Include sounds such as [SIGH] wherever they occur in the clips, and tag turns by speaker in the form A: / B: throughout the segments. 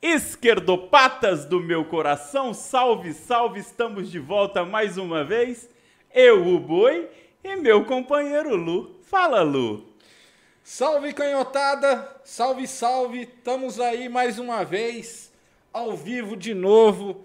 A: Esquerdopatas do meu coração, salve, salve, estamos de volta mais uma vez. Eu, o Boi, e meu companheiro Lu. Fala, Lu.
B: Salve, canhotada, salve, salve, estamos aí mais uma vez, ao vivo de novo.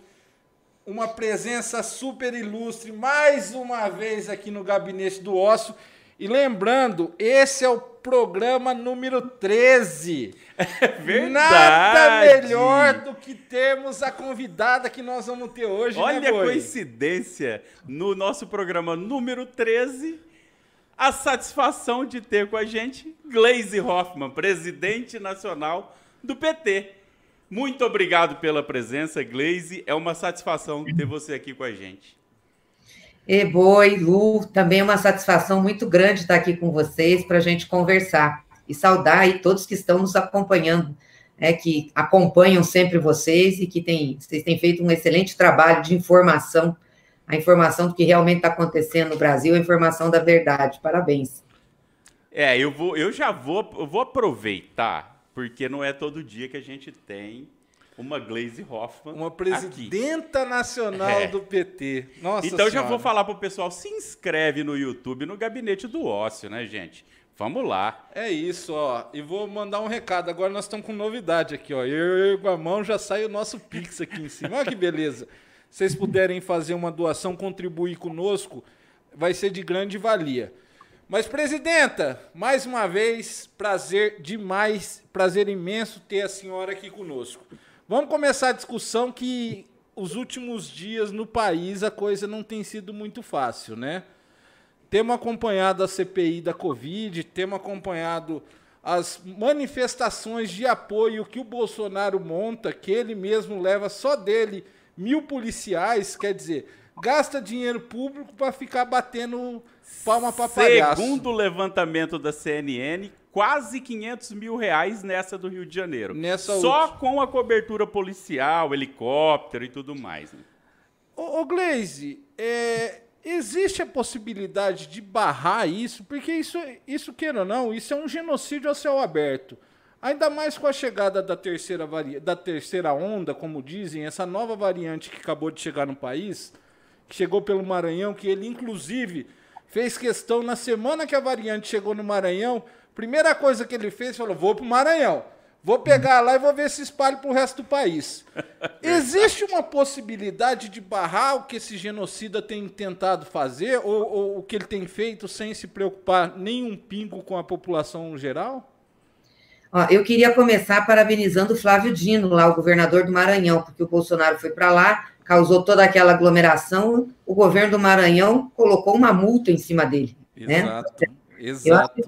B: Uma presença super ilustre, mais uma vez aqui no Gabinete do Ócio. E lembrando, esse é o programa número 13. [LAUGHS]
A: É verdade.
B: Nada melhor do que termos a convidada que nós vamos ter hoje,
A: Olha
B: né,
A: a coincidência, no nosso programa número 13, a satisfação de ter com a gente Gleise Hoffmann, presidente nacional do PT. Muito obrigado pela presença, Gleise. É uma satisfação ter você aqui com a gente.
C: E boi, Lu, também é uma satisfação muito grande estar aqui com vocês para a gente conversar e saudar aí todos que estão nos acompanhando, né, que acompanham sempre vocês e que tem, vocês têm feito um excelente trabalho de informação, a informação do que realmente está acontecendo no Brasil, a informação da verdade. Parabéns.
A: É, eu vou, eu já vou, eu vou aproveitar, porque não é todo dia que a gente tem uma Glaze Hoffman.
B: Uma
A: aqui.
B: presidenta nacional
A: É.
B: do PT. Nossa
A: Então já
B: Senhora.
A: vou falar pro pessoal, se inscreve no YouTube, no Gabinete do Ócio, né, gente? Vamos lá.
B: É isso, ó. E vou mandar um recado. Agora nós estamos com novidade aqui, ó. Eu ergo a mão, já sai o nosso Pix aqui em cima. Olha que beleza. Se vocês puderem fazer uma doação, contribuir conosco, vai ser de grande valia. Mas, presidenta, mais uma vez, prazer demais, prazer imenso ter a senhora aqui conosco. Vamos começar a discussão que os últimos dias no país a coisa não tem sido muito fácil, né? Temos acompanhado a CPI da Covid, temos acompanhado as manifestações de apoio que o Bolsonaro monta, que ele mesmo leva só dele mil policiais, quer dizer, gasta dinheiro público para ficar batendo palma para palhaço.
A: Segundo o levantamento da CNN, quase 500 mil reais nessa do Rio de Janeiro.
B: Nessa
A: Só
B: última.
A: com a cobertura policial, helicóptero e tudo mais. né?
B: Ô, ô Glaze, é, existe a possibilidade de barrar isso, porque isso, isso queira ou não, isso é um genocídio a céu aberto. Ainda mais com a chegada da terceira, vari... da terceira onda, como dizem, essa nova variante que acabou de chegar no país, que chegou pelo Maranhão, que ele inclusive fez questão na semana que a variante chegou no Maranhão, primeira coisa que ele fez, falou: vou pro Maranhão. Vou pegar lá e vou ver se espalha pro resto do país. [LAUGHS] Existe uma possibilidade de barrar o que esse genocida tem tentado fazer ou, ou o que ele tem feito sem se preocupar nem um pingo com a população geral?
C: Ó, eu queria começar parabenizando o Flávio Dino, lá, o governador do Maranhão, porque o Bolsonaro foi para lá, causou toda aquela aglomeração, o governo do Maranhão colocou uma multa em cima dele. né? Eu acho que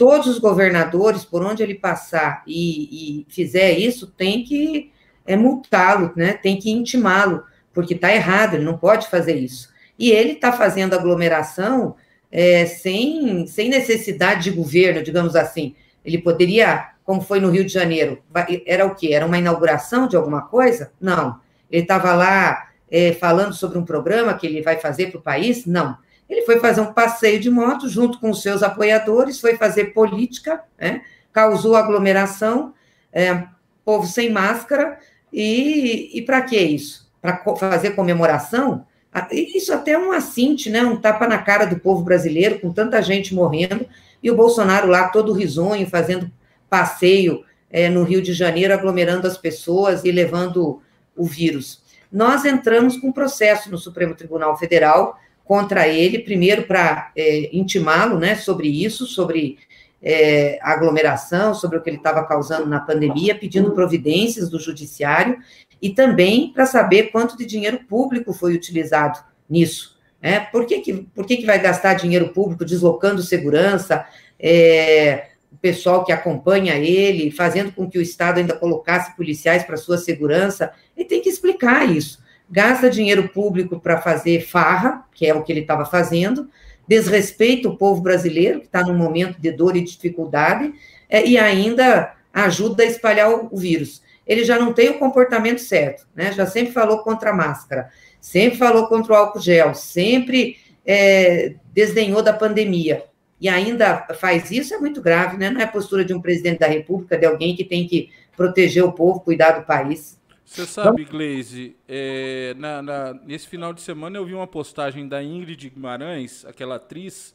C: todos os governadores, por onde ele passar e, e fizer isso, tem que é, multá-lo, né? tem que intimá-lo, porque está errado, ele não pode fazer isso. E ele está fazendo aglomeração é, sem, sem necessidade de governo, digamos assim. Ele poderia, como foi no Rio de Janeiro, era o quê? Era uma inauguração de alguma coisa? Não. Ele estava lá é, falando sobre um programa que ele vai fazer para o país? Não. Ele foi fazer um passeio de moto junto com os seus apoiadores, foi fazer política, né? causou aglomeração, é, povo sem máscara, e, e para que isso? Para co- fazer comemoração? Isso até é um assinte, né? um tapa na cara do povo brasileiro, com tanta gente morrendo, e o Bolsonaro lá todo risonho, fazendo passeio é, no Rio de Janeiro, aglomerando as pessoas e levando o vírus. Nós entramos com processo no Supremo Tribunal Federal contra ele, primeiro para é, intimá-lo né, sobre isso, sobre é, aglomeração, sobre o que ele estava causando na pandemia, pedindo providências do judiciário e também para saber quanto de dinheiro público foi utilizado nisso. Né? Por, que, que, por que, que vai gastar dinheiro público deslocando segurança, é, o pessoal que acompanha ele, fazendo com que o Estado ainda colocasse policiais para sua segurança? Ele tem que explicar isso gasta dinheiro público para fazer farra, que é o que ele estava fazendo, desrespeita o povo brasileiro, que está num momento de dor e dificuldade, é, e ainda ajuda a espalhar o, o, vírus. Ele já não tem o comportamento certo, né? Já sempre falou contra a máscara, sempre falou contra o álcool gel, sempre é, desdenhou da pandemia. E ainda faz isso, é muito grave, né? Não é a postura de um presidente da República, de alguém que tem que proteger o povo, cuidar do país.
B: Você sabe, Gleise, é, na, na, nesse final de semana eu vi uma postagem da Ingrid Guimarães, aquela atriz,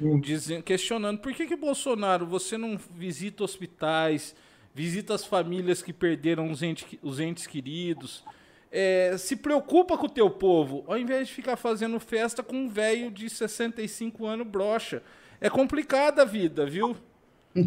B: hum. dizendo, questionando por que, que Bolsonaro, você não visita hospitais, visita as famílias que perderam os entes, os entes queridos, é, se preocupa com o teu povo, ao invés de ficar fazendo festa com um velho de 65 anos brocha. É complicada a vida, viu?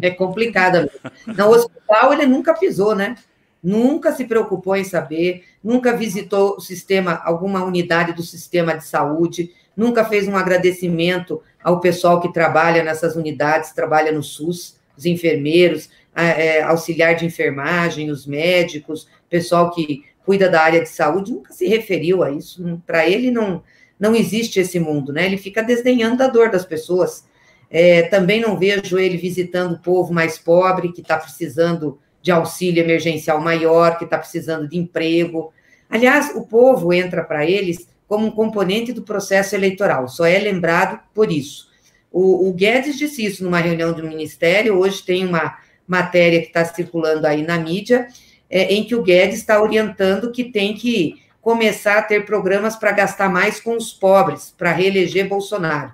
C: É complicada. No hospital ele nunca pisou, né? Nunca se preocupou em saber, nunca visitou o sistema, alguma unidade do sistema de saúde, nunca fez um agradecimento ao pessoal que trabalha nessas unidades, trabalha no SUS, os enfermeiros, é, auxiliar de enfermagem, os médicos, pessoal que cuida da área de saúde, nunca se referiu a isso. Para ele não, não existe esse mundo, né? Ele fica desdenhando da dor das pessoas. É, também não vejo ele visitando o povo mais pobre, que está precisando de auxílio emergencial maior, que está precisando de emprego. Aliás, o povo entra para eles como um componente do processo eleitoral, só é lembrado por isso. O, o Guedes disse isso numa reunião do Ministério, hoje tem uma matéria que está circulando aí na mídia, é, em que o Guedes está orientando que tem que começar a ter programas para gastar mais com os pobres, para reeleger Bolsonaro.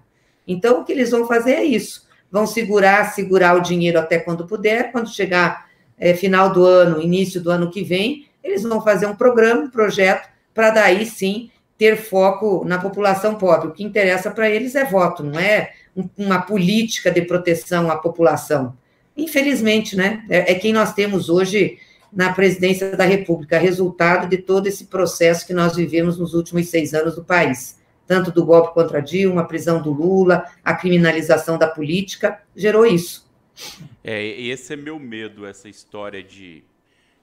C: Então, o que eles vão fazer é isso. Vão segurar, segurar o dinheiro até quando puder, quando chegar é, final do ano, início do ano que vem, eles vão fazer um programa, um projeto, para daí sim ter foco na população pobre. O que interessa para eles é voto, não é uma política de proteção à população. Infelizmente, né? É, é quem nós temos hoje na presidência da República, resultado de todo esse processo que nós vivemos nos últimos seis anos do país. Tanto do golpe contra Dilma, a prisão do Lula, a criminalização da política, gerou isso.
A: É, esse é meu medo, essa história de,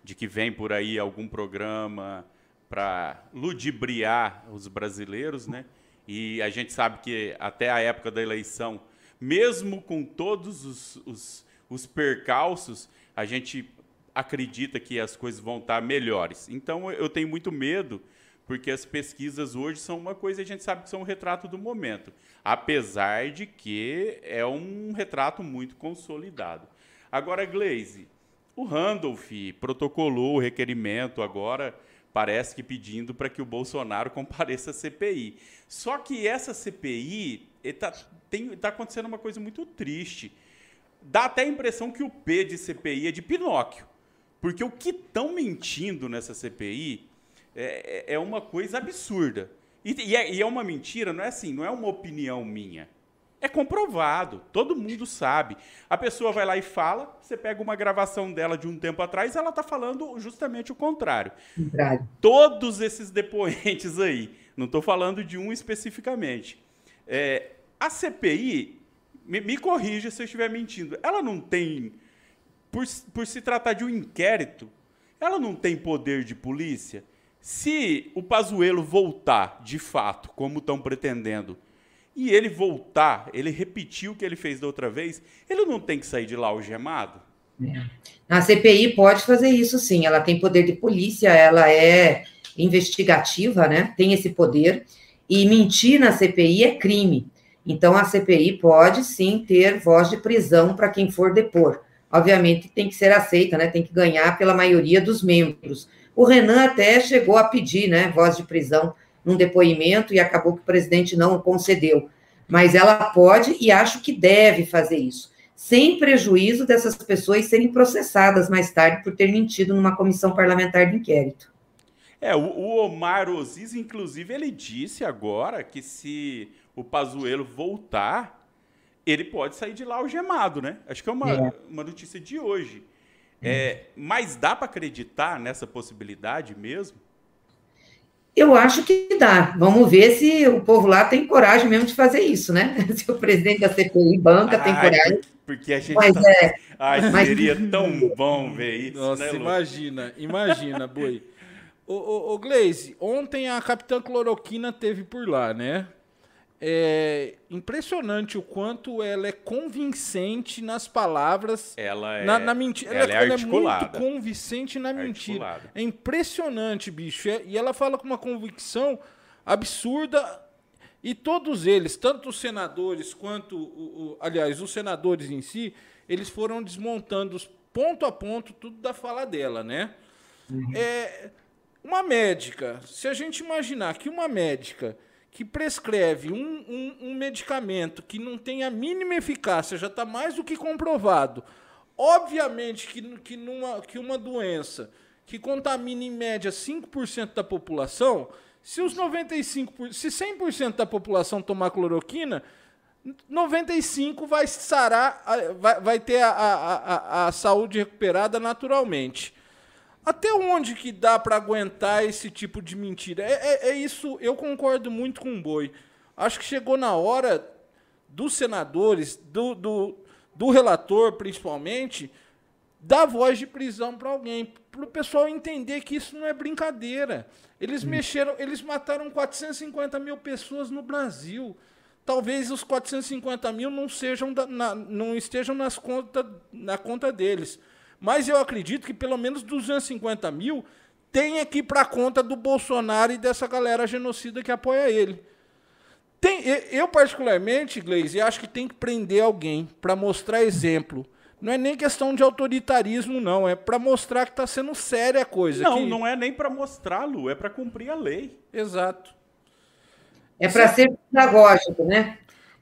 A: de que vem por aí algum programa para ludibriar os brasileiros, né? E a gente sabe que até a época da eleição, mesmo com todos os, os, os percalços, a gente acredita que as coisas vão estar melhores. Então eu tenho muito medo, porque as pesquisas hoje são uma coisa, a gente sabe que são um retrato do momento, apesar de que é um retrato muito consolidado. Agora, Glaze, o Randolph protocolou o requerimento agora, parece que pedindo para que o Bolsonaro [LAUGHS] compareça à CPI. Só que essa CPI está tá acontecendo uma coisa muito triste. Dá até a impressão que o P de CPI é de Pinóquio. Porque o que estão mentindo nessa CPI é, é, é uma coisa absurda. E, e, é, e, é, uma mentira, não é assim, não é uma opinião minha. É comprovado, todo mundo sabe. A pessoa vai lá e fala, você pega uma gravação dela de um tempo atrás, ela está falando justamente o contrário. Todos esses depoentes [LAUGHS] aí, não estou falando de um especificamente. É, a CPI, me, me corrija se eu estiver mentindo, ela não tem por, por se tratar de um inquérito, ela não tem poder de polícia. Se o Pazuello voltar, de fato, como estão pretendendo, e ele voltar, ele repetir o que ele fez da outra vez, ele não tem que sair de lá algemado?
C: É. A CPI pode fazer isso sim, ela tem poder de polícia, ela é investigativa, né? Tem esse poder. E mentir na CPI é crime. Então a CPI pode sim ter voz de prisão para quem for depor obviamente tem que ser aceita, né? Tem que ganhar pela maioria dos membros. O Renan até chegou a pedir, né, voz de prisão num depoimento e acabou que o presidente não o concedeu. Mas ela pode e acho que deve fazer isso, sem prejuízo dessas pessoas serem processadas mais tarde por ter mentido numa comissão parlamentar de inquérito.
A: É, o, o Omar Oziz, inclusive, ele disse agora que se o Pazuello voltar, ele pode sair de lá algemado, né? Acho que é uma, é. uma notícia de hoje. É, mas dá para acreditar nessa possibilidade mesmo?
C: Eu acho que dá. Vamos ver se o povo lá tem coragem mesmo de fazer isso, né? [LAUGHS] Se o presidente da CPI banca Ai, tem coragem.
A: Porque a gente. Mas, tá... é, Ai, mas... seria tão bom ver isso.
B: Nossa,
A: né,
B: imagina, imagina, Boi. [LAUGHS] Ô, ô, ô, Gleise, ontem a Capitã Cloroquina teve por lá, né? É impressionante o quanto ela é convincente nas palavras.
A: Ela é,
B: na,
A: na
B: mentira. Ela, ela, é, ela é muito convincente na mentira. Articulada. É impressionante, bicho. É, e ela fala com uma convicção absurda. E todos eles, tanto os senadores quanto, o, o, aliás, os senadores em si, eles foram desmontando os ponto a ponto tudo da fala dela, né? Uhum. É, uma médica, se a gente imaginar que uma médica que prescreve um, um, um medicamento que não tem a mínima eficácia, já está mais do que comprovado, obviamente que, que, numa, que uma doença que contamina em média 5% da população, se os 95%, se 100% da população tomar cloroquina, 95 vai sarar, vai, vai ter a, a, a, a saúde recuperada naturalmente. Até onde que dá para aguentar esse tipo de mentira? É, é, é, isso, eu concordo muito com o Boi. Acho que chegou na hora dos senadores, do, do, do relator principalmente, dar voz de prisão para alguém, para o pessoal entender que isso não é brincadeira. Eles hum. mexeram, eles mataram 450 mil pessoas no Brasil. Talvez os 450 mil não, sejam da, na, não estejam nas conta, na conta deles. Mas eu acredito que pelo menos 250 mil tem aqui para conta do Bolsonaro e dessa galera genocida que apoia ele. Tem, eu, particularmente, Gleisi, acho que tem que prender alguém para mostrar exemplo. Não é nem questão de autoritarismo, não. É para mostrar que está sendo séria a coisa.
A: Não,
B: que...
A: não é nem para mostrá-lo, é para cumprir a lei.
B: Exato.
C: É para ser pedagógico, né?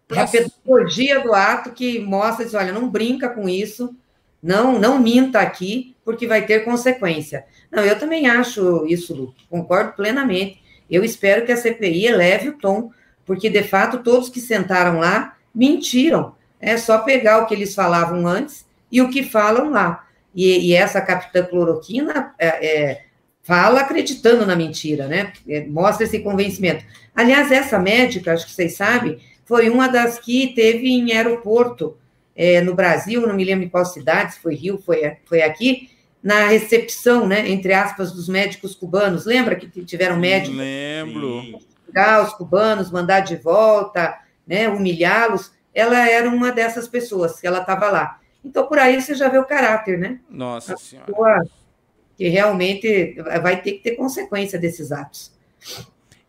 C: Pra... É a pedagogia do ato que mostra, diz, olha, não brinca com isso, não, não minta aqui, porque vai ter consequência. Não, eu também acho isso, Lu, concordo plenamente. Eu espero que a CPI eleve o tom, porque de fato todos que sentaram lá mentiram. É só pegar o que eles falavam antes e o que falam lá. E, e essa capitã cloroquina é, é, fala acreditando na mentira, né? É, mostra esse convencimento. Aliás, essa médica, acho que vocês sabem, foi uma das que teve em aeroporto é, no Brasil, não me lembro em qual cidade, se foi Rio, foi, foi aqui, na recepção, né, entre aspas, dos médicos cubanos. Lembra que tiveram médicos?
B: Lembro.
C: Os cubanos, mandar de volta, né, humilhá-los. Ela era uma dessas pessoas, que ela estava lá. Então, por aí você já vê o caráter, né?
B: Nossa A Senhora.
C: Que realmente vai ter que ter consequência desses atos.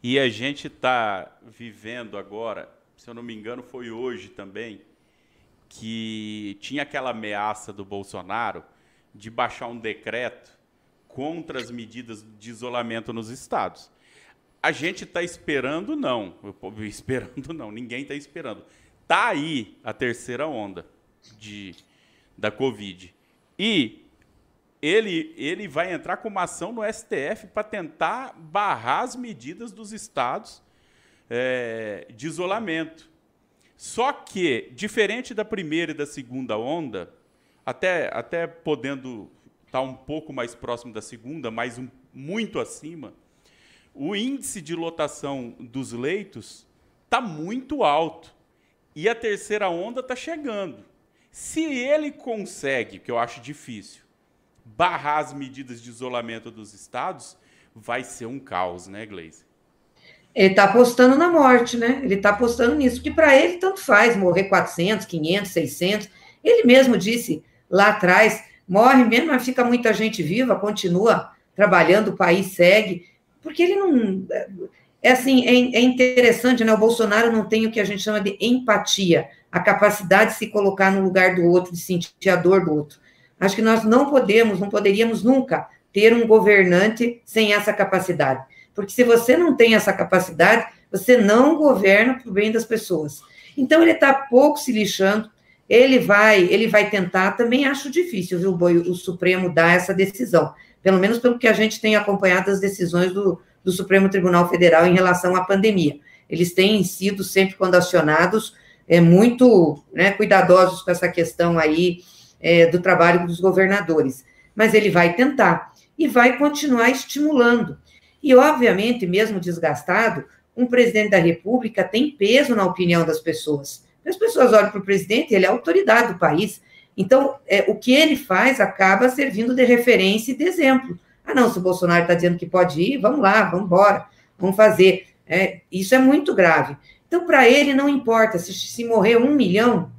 A: E a gente está vivendo agora, se eu não me engano, foi hoje também, que tinha aquela ameaça do Bolsonaro de baixar um decreto contra as medidas de isolamento nos estados. A gente está esperando, não. [LAUGHS] Esperando, não. Ninguém está esperando. Está aí a terceira onda de, da Covid. E ele, ele vai entrar com uma ação no STF para tentar barrar as medidas dos estados é, de isolamento. Só que, diferente da primeira e da segunda onda, até, até podendo estar um pouco mais próximo da segunda, mas um, muito acima, o índice de lotação dos leitos está muito alto. E a terceira onda está chegando. Se ele consegue, que eu acho difícil, barrar as medidas de isolamento dos estados, vai ser um caos, né, Gleise?
C: Ele está apostando na morte, né? Ele está apostando nisso, porque para ele tanto faz morrer 400, 500, 600. Ele mesmo disse lá atrás: morre mesmo, mas fica muita gente viva, continua trabalhando, o país segue. Porque ele não. É assim, é, é interessante, né? O Bolsonaro não tem o que a gente chama de empatia, a capacidade de se colocar no lugar do outro, de sentir a dor do outro. Acho que nós não podemos, não poderíamos nunca ter um governante sem essa capacidade. Porque se você não tem essa capacidade, você não governa para o bem das pessoas. Então ele está pouco se lixando. Ele vai, ele vai tentar. Também acho difícil, viu, Boi, o Supremo dar essa decisão. Pelo menos pelo que a gente tem acompanhado as decisões do, do Supremo Tribunal Federal em relação à pandemia. Eles têm sido sempre quando acionados é, muito né, cuidadosos com essa questão aí é, do trabalho dos governadores. Mas ele vai tentar e vai continuar estimulando. E, obviamente, mesmo desgastado, um presidente da República tem peso na opinião das pessoas. As pessoas olham para o presidente, ele é a autoridade do país. Então, é, o que ele faz acaba servindo de referência e de exemplo. Ah, não, se o Bolsonaro está dizendo que pode ir, vamos lá, vamos embora, vamos fazer. É, isso é muito grave. Então, para ele, não importa se, se morrer um milhão,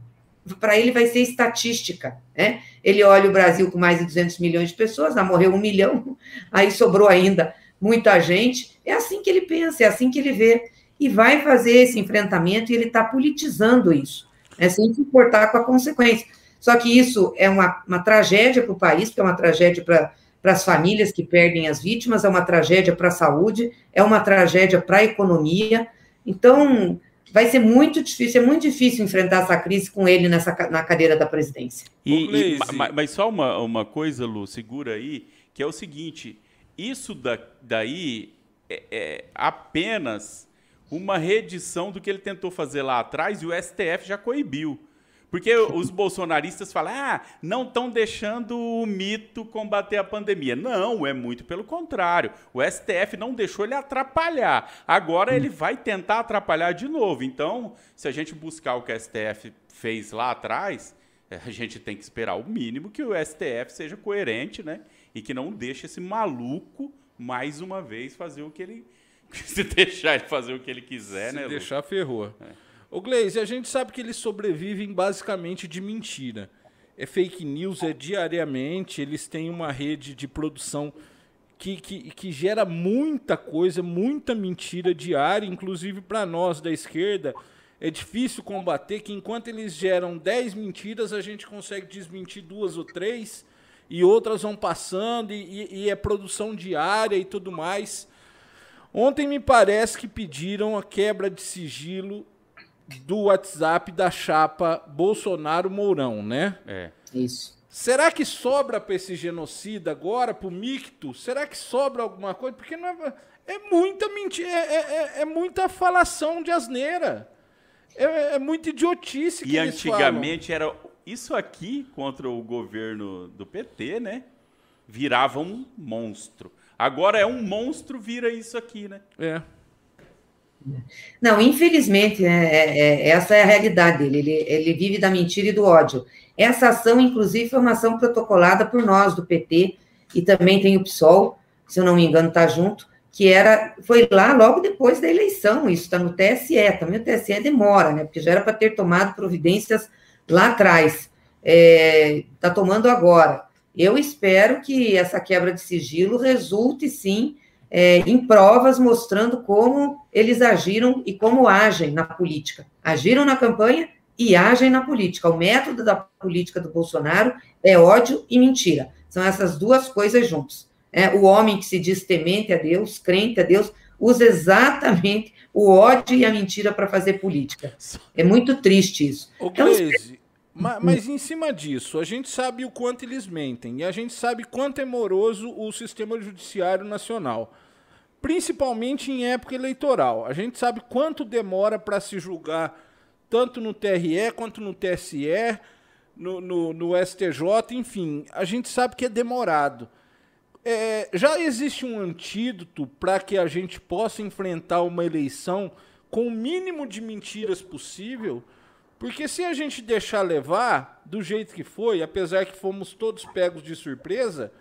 C: para ele vai ser estatística. Né? Ele olha o Brasil com mais de 200 milhões de pessoas, ah, morreu um milhão, [LAUGHS] aí sobrou ainda muita gente. É assim que ele pensa, é assim que ele vê. E vai fazer esse enfrentamento e ele está politizando isso, né, sem se importar com a consequência. Só que isso é uma, uma tragédia para o país, porque é uma tragédia para para as famílias que perdem as vítimas, é uma tragédia para a saúde, é uma tragédia para a economia. Então, vai ser muito difícil, é muito difícil enfrentar essa crise com ele nessa, na cadeira da presidência.
A: E, e, mas só uma, uma coisa, Lu, segura aí, que é o seguinte: isso da, daí é, é apenas uma reedição do que ele tentou fazer lá atrás e o STF já coibiu. Porque os bolsonaristas falam, ah, não estão deixando o mito combater a pandemia. Não, é muito pelo contrário. O STF não deixou ele atrapalhar. Agora ele vai tentar atrapalhar de novo. Então, se a gente buscar o que o STF fez lá atrás, a gente tem que esperar o mínimo que o STF seja coerente, né? E que não deixe esse maluco mais uma vez fazer o que ele. [LAUGHS] Se deixar ele fazer o que ele quiser,
B: Se
A: né?
B: Se deixar, Lu? ferrou. É. Ô Gleise, a gente sabe que eles sobrevivem basicamente de mentira. É fake news, é diariamente, eles têm uma rede de produção que, que, que gera muita coisa, muita mentira diária, inclusive para nós da esquerda. É difícil combater que enquanto eles geram 10 mentiras, a gente consegue desmentir duas ou três, e outras vão passando, e, e é produção diária e tudo mais. Ontem me parece que pediram a quebra de sigilo do WhatsApp da chapa Bolsonaro-Mourão, né?
C: É. Isso.
B: Será que sobra para esse genocida agora, para o micto? Será que sobra alguma coisa? Porque não é, é muita mentira, é, é, é, é, muita falação de asneira. É, é muita idiotice que
A: E antigamente falam. era isso aqui contra o governo do PT, né? Virava um monstro. Agora é um monstro, vira isso aqui, né?
B: É.
C: Não, infelizmente, né, é, é, essa é a realidade dele. Ele, ele vive da mentira e do ódio. Essa ação, inclusive, foi uma ação protocolada por nós do PT e também tem o PSOL, se eu não me engano, está junto, que era foi lá logo depois da eleição. Isso está no TSE. Também o TSE demora, né? Porque já era para ter tomado providências lá atrás. Está é, tá tomando agora. Eu espero que essa quebra de sigilo resulte sim é, em provas mostrando como eles agiram e como agem na política. Agiram na campanha e agem na política. O método da política do Bolsonaro é ódio e mentira. São essas duas coisas juntas. É, o homem que se diz temente a Deus, crente a Deus, usa exatamente o ódio e a mentira para fazer política. É muito triste isso.
B: O então, mas, mas, em cima disso, a gente sabe o quanto eles mentem e a gente sabe quanto é moroso o sistema judiciário nacional, principalmente em época eleitoral. A gente sabe quanto demora para se julgar tanto no TRE quanto no TSE, no, no, no STJ, enfim, a gente sabe que é demorado. É, já existe um antídoto para que a gente possa enfrentar uma eleição com o mínimo de mentiras possível? Porque se a gente deixar levar do jeito que foi, apesar que fomos todos pegos de surpresa,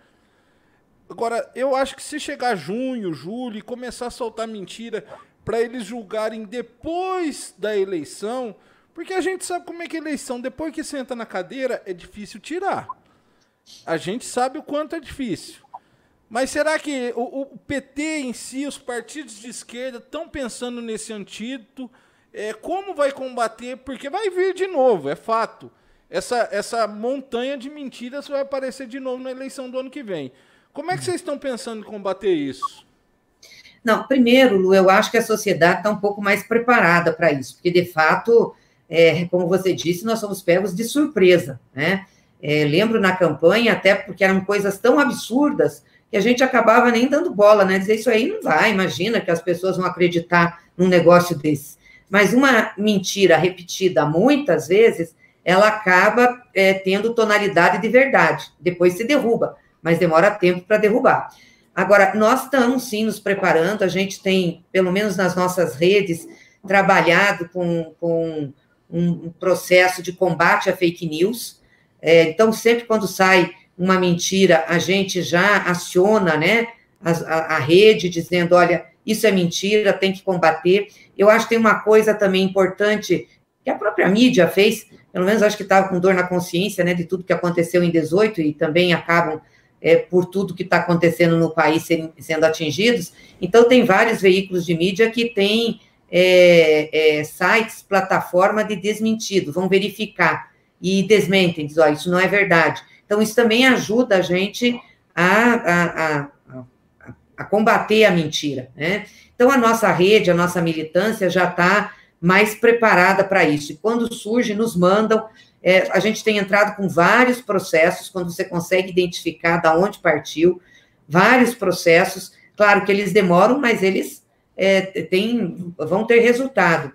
B: agora eu acho que se chegar junho, julho e começar a soltar mentira para eles julgarem depois da eleição, porque a gente sabe como é que é eleição, depois que senta na cadeira, é difícil tirar. A gente sabe o quanto é difícil. Mas será que o, o PT em si, os partidos de esquerda, estão pensando nesse antídoto? É, como vai combater, porque vai vir de novo, é fato. Essa, essa montanha de mentiras vai aparecer de novo na eleição do ano que vem. Como é que vocês estão pensando em combater isso?
C: Não, primeiro, Lu, eu acho que a sociedade está um pouco mais preparada para isso, porque de fato, é, como você disse, nós somos pegos de surpresa, né? É, lembro na campanha, até porque eram coisas tão absurdas que a gente acabava nem dando bola, né? Dizer isso aí não vai, imagina que as pessoas vão acreditar num negócio desse. Mas uma mentira repetida muitas vezes, ela acaba é, tendo tonalidade de verdade. Depois se derruba, mas demora tempo para derrubar. Agora, nós estamos sim nos preparando, a gente tem, pelo menos nas nossas redes, trabalhado com, com um processo de combate à fake news. É, então, sempre quando sai uma mentira, a gente já aciona né, a, a, a rede, dizendo: olha, isso é mentira, tem que combater. Eu acho que tem uma coisa também importante que a própria mídia fez, pelo menos acho que estava com dor na consciência, né, de tudo que aconteceu em 18 e também acabam é, por tudo que está acontecendo no país sendo atingidos. Então, tem vários veículos de mídia que têm é, é, sites, plataforma de desmentido, vão verificar. e desmentem, dizem, oh, isso não é verdade. Então, isso também ajuda a gente a, a, a, a combater a mentira, né? Então, a nossa rede, a nossa militância já está mais preparada para isso. E quando surge, nos mandam. É, a gente tem entrado com vários processos, quando você consegue identificar da onde partiu, vários processos. Claro que eles demoram, mas eles é, têm, vão ter resultado.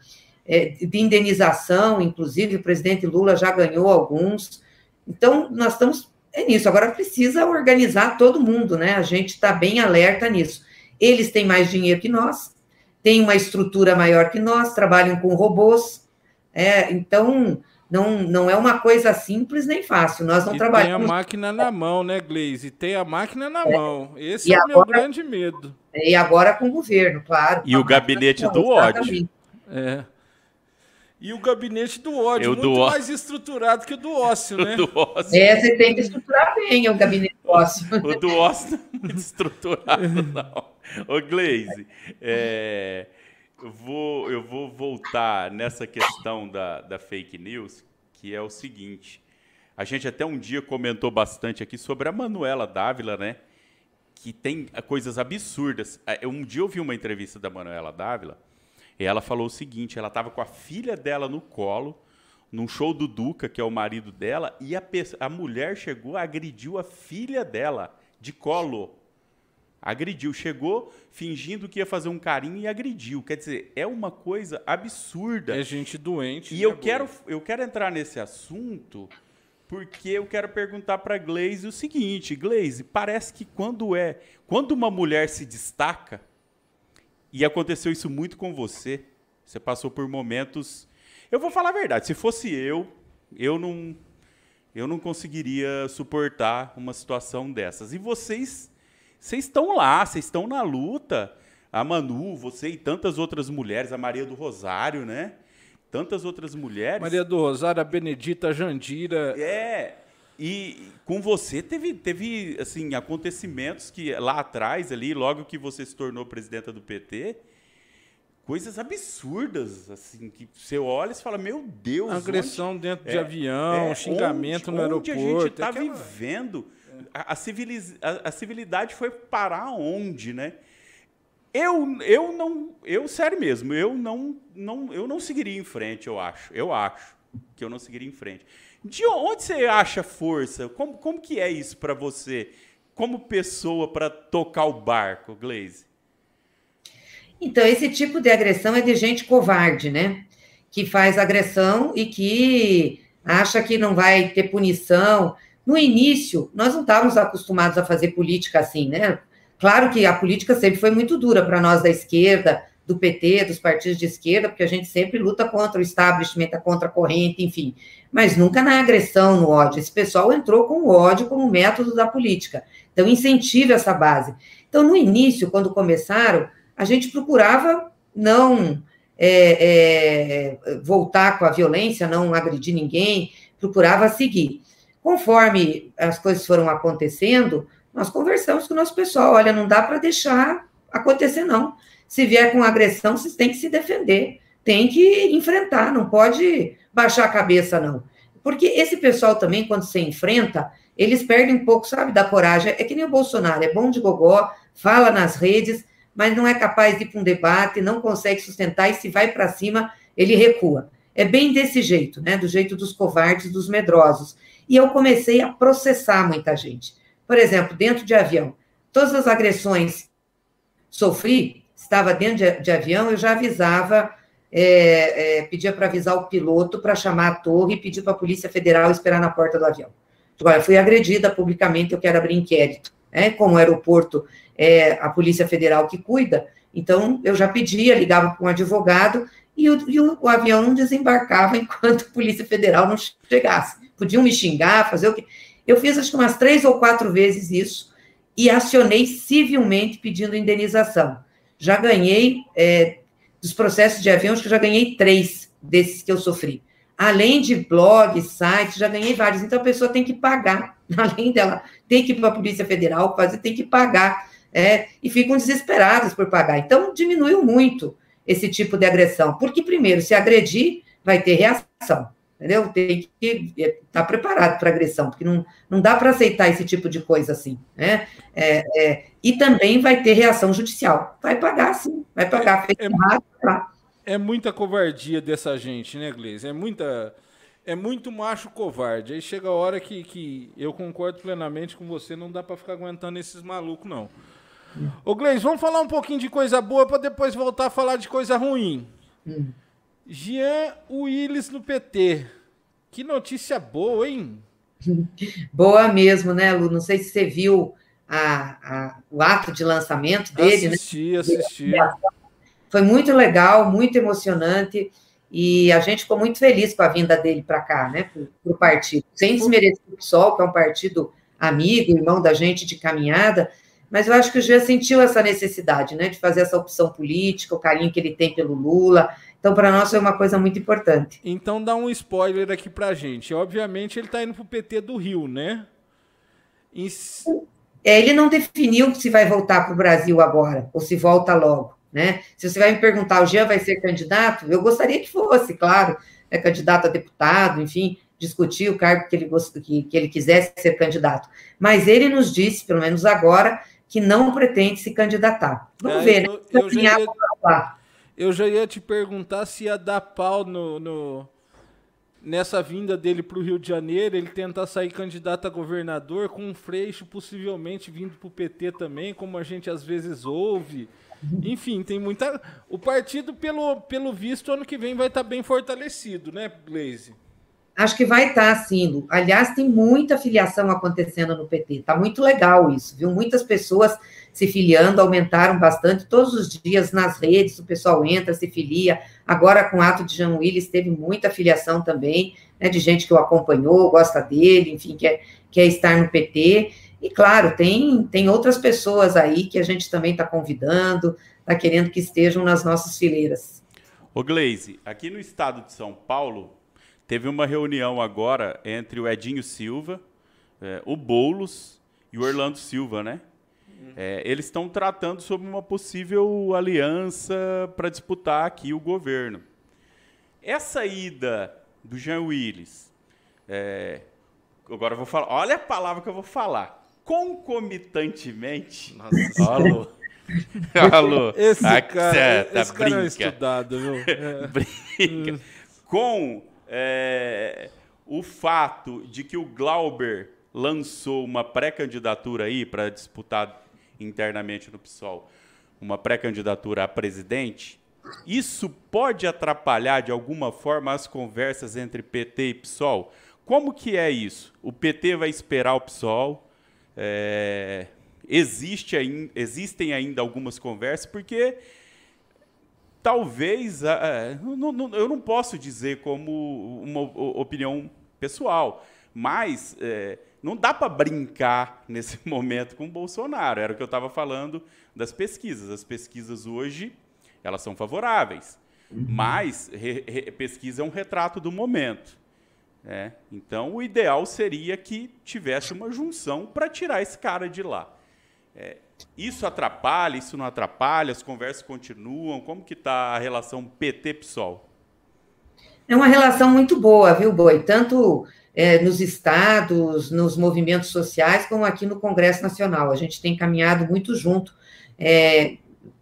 C: É, de indenização, inclusive, o presidente Lula já ganhou alguns. Então, nós estamos é nisso. Agora precisa organizar todo mundo, né? A gente está bem alerta nisso. Eles têm mais dinheiro que nós, têm uma estrutura maior que nós, trabalham com robôs. É, então, não, não é uma coisa simples nem fácil. Nós não e trabalhamos.
B: Tem a máquina na mão, né, Gleise? Tem a máquina na é. mão. Esse e é o meu grande medo.
C: E agora com o governo, claro.
A: E o gabinete do ódio.
B: É. E o gabinete do ódio, muito do mais estruturado que o do ócio, [LAUGHS] né?
C: do ócio. É, você tem que estruturar bem o gabinete do ócio.
A: o do ócio não é muito estruturado, [LAUGHS] não. Ô, Glaze, é, eu, vou, eu vou voltar nessa questão da, da fake news, que é o seguinte. A gente até um dia comentou bastante aqui sobre a Manuela Dávila, né? Que tem coisas absurdas. É, um dia eu vi uma entrevista da Manuela Dávila, e ela falou o seguinte: ela estava com a filha dela no colo, num show do Duca, que é o marido dela, e a, a mulher chegou, agrediu a filha dela de colo. Agrediu, chegou fingindo que ia fazer um carinho e agrediu. Quer dizer, é uma coisa absurda.
B: É gente doente.
A: E eu quero, eu quero entrar nesse assunto porque eu quero perguntar para Glaze o seguinte, Glaze, parece que quando é, quando uma mulher se destaca, e aconteceu isso muito com você. Você passou por momentos. Eu vou falar a verdade. Se fosse eu, eu não, eu não conseguiria suportar uma situação dessas. E vocês, vocês estão lá, vocês estão na luta. A Manu, você e tantas outras mulheres, a Maria do Rosário, né? Tantas outras mulheres.
B: Maria do Rosário, a Benedita, a Jandira.
A: É. E com você teve, teve assim, acontecimentos que lá atrás, ali, logo que você se tornou presidenta do PT, coisas absurdas, assim, que você olha e fala, meu Deus.
B: Agressão onde... dentro é, de avião, é, xingamento onde, no aeroporto. Onde a gente
A: está aquela... vivendo. A, a, civiliz... a, a, civilidade foi parar onde, né? Eu, eu não, eu sério mesmo, eu não, não, eu não seguiria em frente, eu acho. Eu acho que eu não seguiria em frente. De onde você acha força? Como, como que é isso para você, como pessoa, para tocar o barco, Glaze?
C: Então, esse tipo de agressão é de gente covarde, né? Que faz agressão e que acha que não vai ter punição. No início, nós não estávamos acostumados a fazer política assim, né? Claro que a política sempre foi muito dura para nós da esquerda, do PT, dos partidos de esquerda, porque a gente sempre luta contra o establishment, contra a corrente, enfim, mas nunca na agressão, no ódio. Esse pessoal entrou com o ódio como método da política. Então, incentive essa base. Então, no início, quando começaram, a gente procurava não é, é, voltar com a violência, não agredir ninguém, procurava seguir. Conforme as coisas foram acontecendo, nós conversamos com o nosso pessoal: olha, não dá para deixar acontecer, não se vier com agressão, vocês têm que se defender, tem que enfrentar, não pode baixar a cabeça, não. Porque esse pessoal também, quando se enfrenta, eles perdem um pouco, sabe, da coragem. É que nem o Bolsonaro, é bom de gogó, fala nas redes, mas não é capaz de ir para um debate, não consegue sustentar, e se vai para cima, ele recua. É bem desse jeito, né? Do jeito dos covardes, dos medrosos. E eu comecei a processar muita gente. Por exemplo, dentro de avião, todas as agressões sofri, estava dentro de, de avião, eu já avisava, é, é, pedia para avisar o piloto para chamar a torre e pedir para a Polícia Federal esperar na porta do avião. Agora, fui agredida publicamente, eu quero abrir inquérito. Né? Como o aeroporto é a Polícia Federal que cuida, então eu já pedia, ligava para um advogado e, o, e o, o, avião não desembarcava [LAUGHS] enquanto a Polícia Federal não chegasse. Podiam me xingar, fazer o que. Eu fiz acho que umas três ou quatro vezes isso e acionei civilmente pedindo indenização já ganhei, é, dos processos de avião, acho que já ganhei três desses que eu sofri. Além de blogs, sites, já ganhei vários. Então, a pessoa tem que pagar, [LAUGHS] além dela, tem que ir para a Polícia Federal fazer, tem que pagar. É, e ficam desesperados por pagar. Então, diminuiu muito esse tipo de agressão. Porque, primeiro, se agredir, vai ter reação. entendeu? Tem que estar tá preparado para agressão, porque não, não dá para aceitar esse tipo de coisa assim, né? É, é, e também vai ter reação judicial. Vai pagar, sim, vai pagar.
B: É, é, é muita covardia dessa gente, né, Gleice? É muita é muito macho covarde. Aí chega a hora que, que eu concordo plenamente com você, não dá para ficar aguentando esses malucos, não. Ô, Gleis, vamos falar um pouquinho de coisa boa para depois voltar a falar de coisa ruim. Hum. Jean Willis no PT. Que notícia boa, hein? [LAUGHS]
C: Boa mesmo, né, Lu? Não sei se você viu a, a, o ato de lançamento dele.
B: Assisti, né? assisti.
C: Foi muito legal, muito emocionante. E a gente ficou muito feliz com a vinda dele para cá, né, para o partido. Sem desmerecer o PSOL, que é um partido amigo, irmão da gente de caminhada, mas eu acho que o Jean sentiu essa necessidade, né, de fazer essa opção política, o carinho que ele tem pelo Lula. Então, para nós, foi uma coisa muito importante.
B: Então, dá um spoiler aqui para a gente. Obviamente, ele está indo para o PT do Rio, né?
C: Em... É, ele não definiu se vai voltar para o Brasil agora, ou se volta logo. Né? Se você vai me perguntar, o Jean vai ser candidato? Eu gostaria que fosse, claro, é candidato a deputado, enfim, discutir o cargo que ele, que, que ele quisesse ser candidato. Mas ele nos disse, pelo menos agora, que não pretende se candidatar. Vamos é, ver,
B: eu, né? eu, já ia, eu, já ia, te perguntar se ia dar pau no, no nessa vinda dele para o Rio de Janeiro, ele tentar sair candidato a governador com um freixo possivelmente vindo para o PT também, como a gente às vezes ouve. Enfim, tem muita. O partido, pelo, pelo visto, ano que vem vai estar bem fortalecido, né, Blaze?
C: Acho que vai estar, sim. Aliás, tem muita filiação acontecendo no PT. Está muito legal isso, viu? Muitas pessoas se filiando, aumentaram bastante. Todos os dias nas redes, o pessoal entra, se filia. Agora, com o ato de Jean Willis, teve muita filiação também, né, de gente que o acompanhou, gosta dele, enfim, quer, quer estar no PT. E claro, tem, tem outras pessoas aí que a gente também está convidando, está querendo que estejam nas nossas fileiras.
A: Ô Gleise, aqui no estado de São Paulo, teve uma reunião agora entre o Edinho Silva, é, o Boulos e o Orlando Silva, né? É, eles estão tratando sobre uma possível aliança para disputar aqui o governo. Essa ida do Jean Willis, é, agora eu vou falar, olha a palavra que eu vou falar concomitantemente. Nossa, [LAUGHS] alô. alô.
B: Esse ah, cara, tá, esse brinca. cara é estudado, viu? [LAUGHS]
A: É. brinca. Com é, o fato de que o Glauber lançou uma pré-candidatura aí para disputar internamente no PSOL, uma pré-candidatura a presidente, isso pode atrapalhar de alguma forma as conversas entre PT e PSOL? Como que é isso? O PT vai esperar o PSOL? É, existe, existem ainda algumas conversas, porque talvez, é, eu não posso dizer como uma opinião pessoal, mas é, não dá para brincar [LAUGHS] nesse momento com o Bolsonaro. Era o que eu estava falando das pesquisas. As pesquisas hoje elas são favoráveis, uhum. mas re, re, pesquisa é um retrato do momento. É, então, o ideal seria que tivesse uma junção para tirar esse cara de lá. É, isso atrapalha, isso não atrapalha, as conversas continuam. Como que está a relação PT-PSOL?
C: É uma relação muito boa, viu, Boi? Tanto é, nos estados, nos movimentos sociais, como aqui no Congresso Nacional. A gente tem caminhado muito junto é,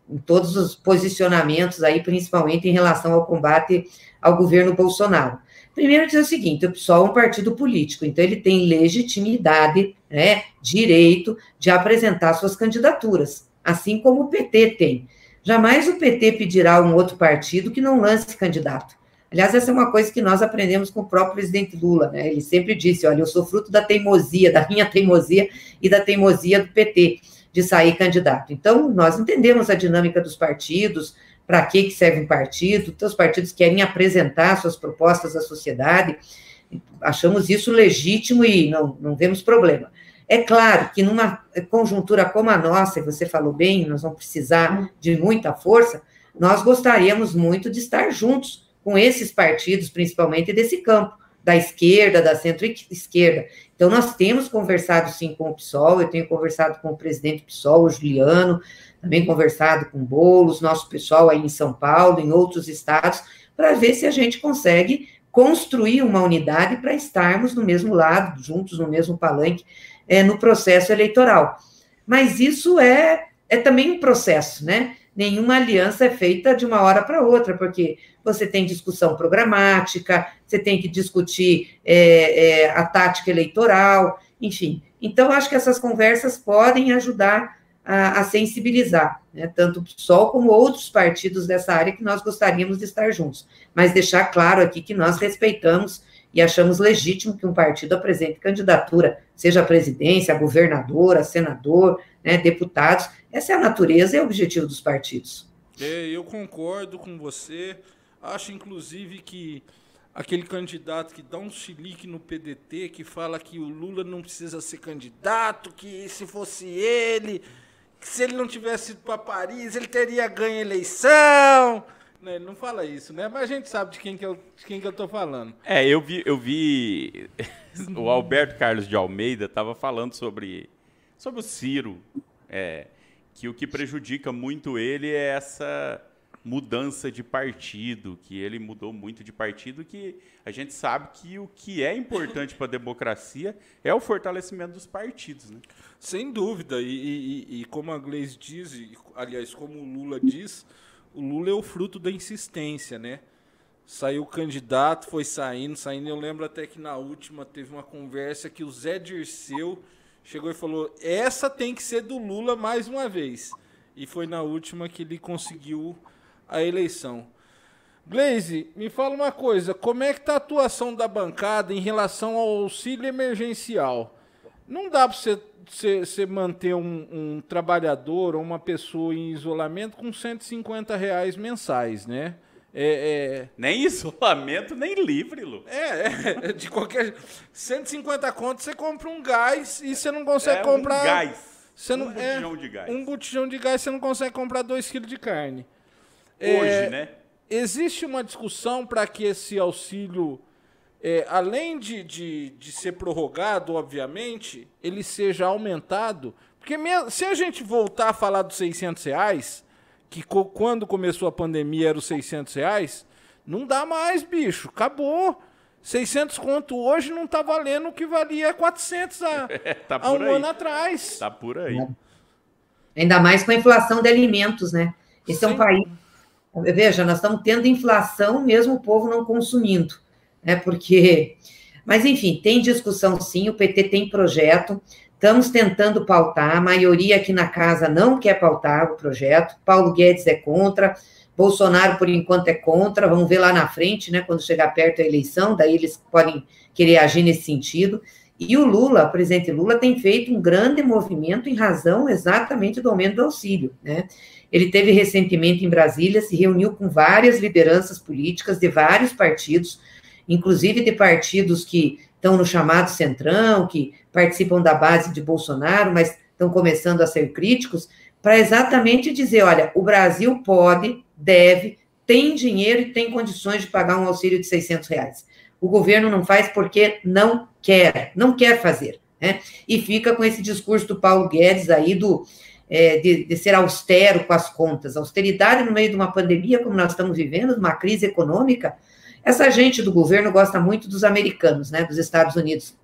C: em todos os posicionamentos aí, principalmente em relação ao combate ao governo Bolsonaro. Primeiro dizer o seguinte, o PSOL é um partido político, então ele tem legitimidade, né, direito de apresentar suas candidaturas, assim como o PT tem. Jamais o PT pedirá a um outro partido que não lance candidato. Aliás, essa é uma coisa que nós aprendemos com o próprio presidente Lula, né? Ele sempre disse: olha, eu sou fruto da teimosia, da minha teimosia e da teimosia do PT de sair candidato. Então, nós entendemos a dinâmica dos partidos, para que, que serve um partido, então os partidos querem apresentar suas propostas à sociedade, achamos isso legítimo e não, não vemos problema. É claro que numa conjuntura como a nossa, e você falou bem, nós vamos precisar de muita força, nós gostaríamos muito de estar juntos com esses partidos, principalmente desse campo, da esquerda, da centro-esquerda. Então, nós temos conversado, sim, com o PSOL, eu tenho conversado com o presidente PSOL, o Juliano, também conversado com Bolos, nosso pessoal aí em São Paulo, em outros estados, para ver se a gente consegue construir uma unidade para estarmos no mesmo lado, juntos no mesmo palanque, é, no processo eleitoral. Mas isso é, é também um processo, né? Nenhuma aliança é feita de uma hora para outra, porque você tem discussão programática, você tem que discutir é, é, a tática eleitoral, enfim. Então, acho que essas conversas podem ajudar a, a sensibilizar, né, tanto o PSOL como outros partidos dessa área que nós gostaríamos de estar juntos. Mas deixar claro aqui que nós respeitamos e achamos legítimo que um partido apresente candidatura, seja a presidência, a governadora, a senador, né, deputados. Essa é a natureza e o objetivo dos partidos.
B: É, eu concordo com você. Acho, inclusive, que aquele candidato que dá um chilique no PDT, que fala que o Lula não precisa ser candidato, que se fosse ele, que se ele não tivesse ido para Paris, ele teria ganho a eleição. Né, ele não fala isso, né? Mas a gente sabe de quem que eu, de quem que eu tô falando.
A: É, eu vi, eu vi [LAUGHS] o Alberto Carlos de Almeida estava falando sobre, sobre o Ciro, é, que o que prejudica muito ele é essa mudança de partido, que ele mudou muito de partido, que a gente sabe que o que é importante para a democracia é o fortalecimento dos partidos. Né?
B: Sem dúvida. E, e, e como a Gleisi diz, e, aliás, como o Lula diz, o Lula é o fruto da insistência, né? Saiu o candidato, foi saindo, saindo. Eu lembro até que na última teve uma conversa que o Zé Dirceu chegou e falou: essa tem que ser do Lula mais uma vez. E foi na última que ele conseguiu a eleição. Glaze, me fala uma coisa, como é que está a atuação da bancada em relação ao auxílio emergencial? Não dá para você, você, manter um, um, trabalhador ou uma pessoa em isolamento com 150 reais mensais, né?
A: É, é... Nem isolamento, nem livre, Lu.
B: É, é, de qualquer... 150 contos, você compra um gás e você não consegue é comprar...
A: um gás.
B: Você não,
A: um botijão de gás.
B: Um botijão de gás, você não consegue comprar 2 quilos de carne.
A: Hoje, é, né?
B: Existe uma discussão para que esse auxílio, é, além de, de, de ser prorrogado, obviamente, ele seja aumentado. Porque se a gente voltar a falar dos 600 reais, que co quando começou a pandemia era os 600 reais, não dá mais, bicho. Acabou. 600 conto hoje não está valendo o que valia 400 a, [LAUGHS] tá há um aí. ano atrás.
A: Tá por aí.
C: Ainda mais com a inflação de alimentos, né? Esse Sim. é um país Veja, nós estamos tendo inflação, mesmo o povo não consumindo, né? Porque. Mas, enfim, tem discussão sim, o PT tem projeto, estamos tentando pautar, a maioria aqui na casa não quer pautar o projeto, Paulo Guedes é contra, Bolsonaro, por enquanto, é contra, vamos ver lá na frente, né? Quando chegar perto da eleição, daí eles podem querer agir nesse sentido. E o Lula, o presidente Lula, tem feito um grande movimento em razão exatamente do aumento do auxílio, né? Ele teve recentemente em Brasília, se reuniu com várias lideranças políticas de vários partidos, inclusive de partidos que estão no chamado Centrão, que participam da base de Bolsonaro, mas estão começando a ser críticos, para exatamente dizer: olha, o Brasil pode, deve, tem dinheiro e tem condições de pagar um auxílio de 600 reais. O governo não faz porque não quer, não quer fazer. Né? E fica com esse discurso do Paulo Guedes aí do é, de, de, ser austero com as contas. Austeridade no meio de uma pandemia, como nós estamos vivendo, uma crise econômica. Essa gente do governo gosta muito dos americanos, né, dos Estados Unidos.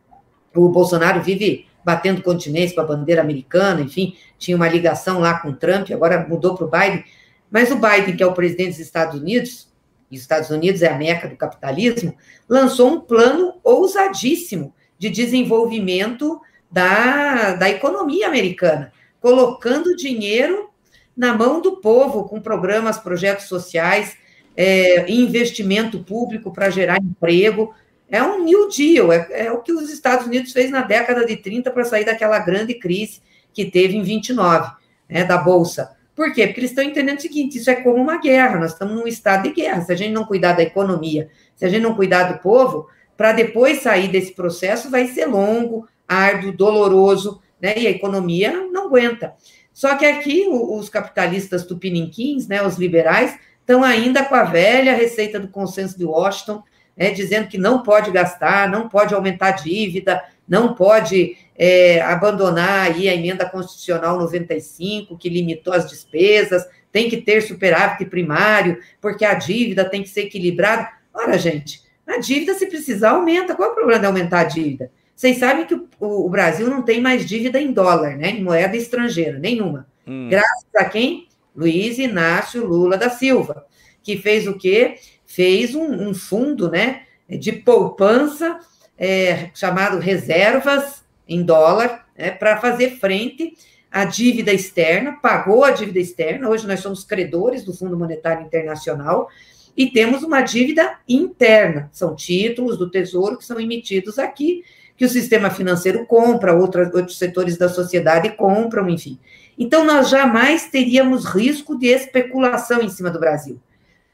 C: O Bolsonaro vive batendo continência com a bandeira americana, enfim, tinha uma ligação lá com o Trump, agora mudou para o Biden. Mas o Biden, que é o presidente dos Estados Unidos, e os Estados Unidos é a meca do capitalismo, lançou um plano ousadíssimo de desenvolvimento da, da economia americana colocando dinheiro na mão do povo, com programas, projetos sociais, é, investimento público para gerar emprego. É um New Deal, é, é, o que os Estados Unidos fez na década de 30 para sair daquela grande crise que teve em 29, né, da Bolsa. Por quê? Porque eles estão entendendo o seguinte: isso é como uma guerra, nós estamos num estado de guerra. Se a gente não cuidar da economia, se a gente não cuidar do povo, para depois sair desse processo vai ser longo, árduo, doloroso, né? E a economia não aguenta. Só que aqui os capitalistas tupiniquins, né, os liberais, estão ainda com a velha receita do consenso de Washington, né, dizendo que não pode gastar, não pode aumentar a dívida, não pode é, abandonar aí a emenda constitucional 95, que limitou as despesas, tem que ter superávit primário, porque a dívida tem que ser equilibrada. Ora, gente, A dívida, se precisar, aumenta. Qual é o problema de aumentar a dívida? Vocês sabem que o, o Brasil não tem mais dívida em dólar, né? Em moeda estrangeira, nenhuma. Hum. Graças a quem? Luiz Inácio Lula da Silva, que fez o quê? Fez um, um fundo, né? De poupança, é, chamado reservas em dólar, né, para fazer frente à dívida externa, pagou a dívida externa, hoje nós somos credores do Fundo Monetário Internacional, e temos uma dívida interna, são títulos do Tesouro que são emitidos aqui, que o sistema financeiro compra, outros setores da sociedade compram, enfim. Então, nós jamais teríamos risco de especulação em cima do Brasil,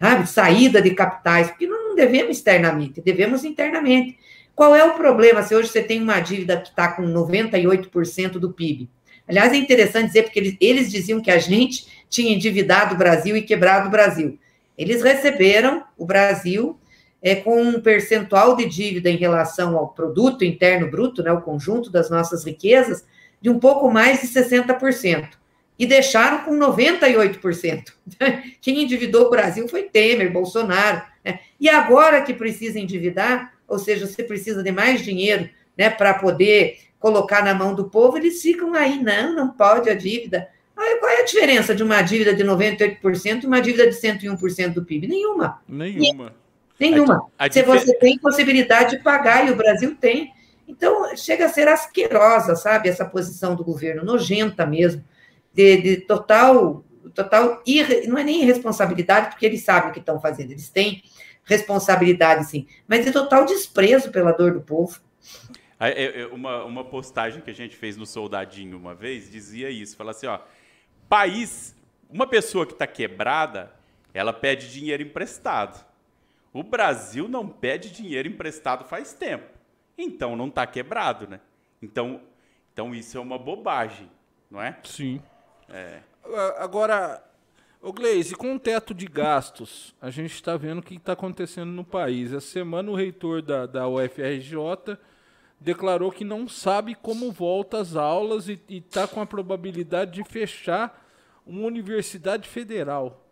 C: sabe? Saída de capitais, porque não devemos externamente, devemos internamente. Qual é o problema se hoje você tem uma dívida que está com 98% do PIB? Aliás, é interessante dizer, porque eles, eles diziam que a gente tinha endividado o Brasil e quebrado o Brasil. Eles receberam o Brasil é, com um percentual de dívida em relação ao produto interno bruto, né, o conjunto das nossas riquezas, de um pouco mais de 60%. E deixaram com 98%. [LAUGHS] Quem endividou o Brasil foi Temer, Bolsonaro. Né? E agora que precisa endividar, ou seja, você precisa de mais dinheiro né, para poder colocar na mão do povo, eles ficam aí, não, não pode a dívida. Aí, qual é a diferença de uma dívida de 98% e uma dívida de 101% do PIB? Nenhuma.
B: Nenhuma.
C: Nenhuma. A, a Se você tem possibilidade de pagar, e o Brasil tem. Então, chega a ser asquerosa, sabe? Essa posição do governo, nojenta mesmo, de, de total, total não é nem irresponsabilidade, porque eles sabem o que estão fazendo, eles têm responsabilidade, sim, mas de total desprezo pela dor do povo.
A: Uma, uma postagem que a gente fez no Soldadinho uma vez dizia isso: fala assim, ó, país, uma pessoa que está quebrada, ela pede dinheiro emprestado. O Brasil não pede dinheiro emprestado faz tempo. Então não está quebrado, né? Então, então isso é uma bobagem, não é?
B: Sim. É. Agora, o Gleise, com o teto de gastos, a gente está vendo o que está acontecendo no país. Essa semana o reitor da, da UFRJ declarou que não sabe como volta às aulas e está com a probabilidade de fechar uma universidade federal.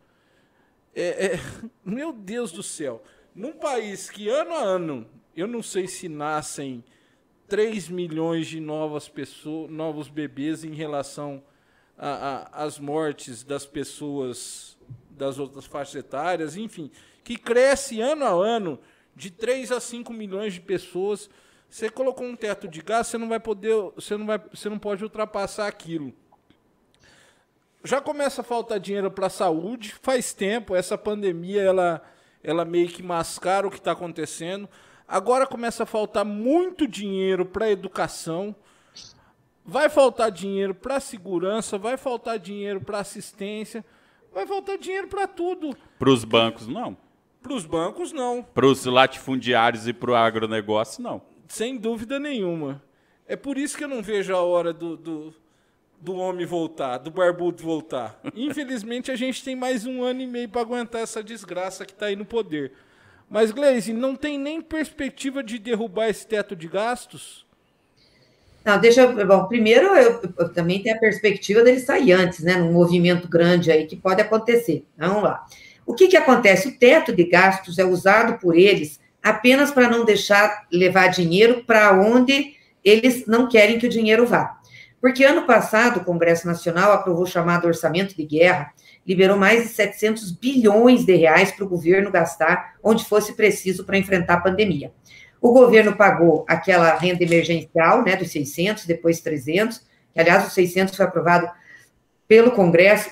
B: É, é, [LAUGHS] meu Deus do céu. Num país que ano a ano, eu não sei se nascem 3 milhões de novas pessoas, novos bebês em relação às mortes das pessoas das outras faixas etárias, enfim, que cresce ano a ano de 3 a 5 milhões de pessoas você colocou um teto de gás, você não vai poder, você não vai, você não pode ultrapassar aquilo. Já começa a faltar dinheiro para a saúde, faz tempo, essa pandemia ela ela meio que mascara o que está acontecendo. Agora começa a faltar muito dinheiro para educação. Vai faltar dinheiro para segurança, vai faltar dinheiro para assistência, vai faltar dinheiro para tudo.
A: Para os bancos, não.
B: Para os bancos, não.
A: Para os latifundiários e para o agronegócio, não.
B: Sem dúvida nenhuma. É por isso que eu não vejo a hora do, do, do homem voltar, do barbudo voltar. Infelizmente, a gente tem mais um ano e meio para aguentar essa desgraça que está aí no poder. Mas, Gleisi, não tem nem perspectiva de derrubar esse teto de gastos?
C: Não, deixa eu. Bom, primeiro, eu, eu, também tenho a perspectiva dele sair antes, né? Num movimento grande aí que pode acontecer. Vamos lá. O que, que acontece? O teto de gastos é usado por eles apenas para não deixar levar dinheiro para onde eles não querem que o dinheiro vá. Porque ano passado o Congresso Nacional aprovou o chamado orçamento de guerra, liberou mais de 700 bilhões de reais para o governo gastar onde fosse preciso para enfrentar a pandemia. O governo pagou aquela renda emergencial, né, dos 600, depois 300, que aliás os 600 foi aprovado pelo Congresso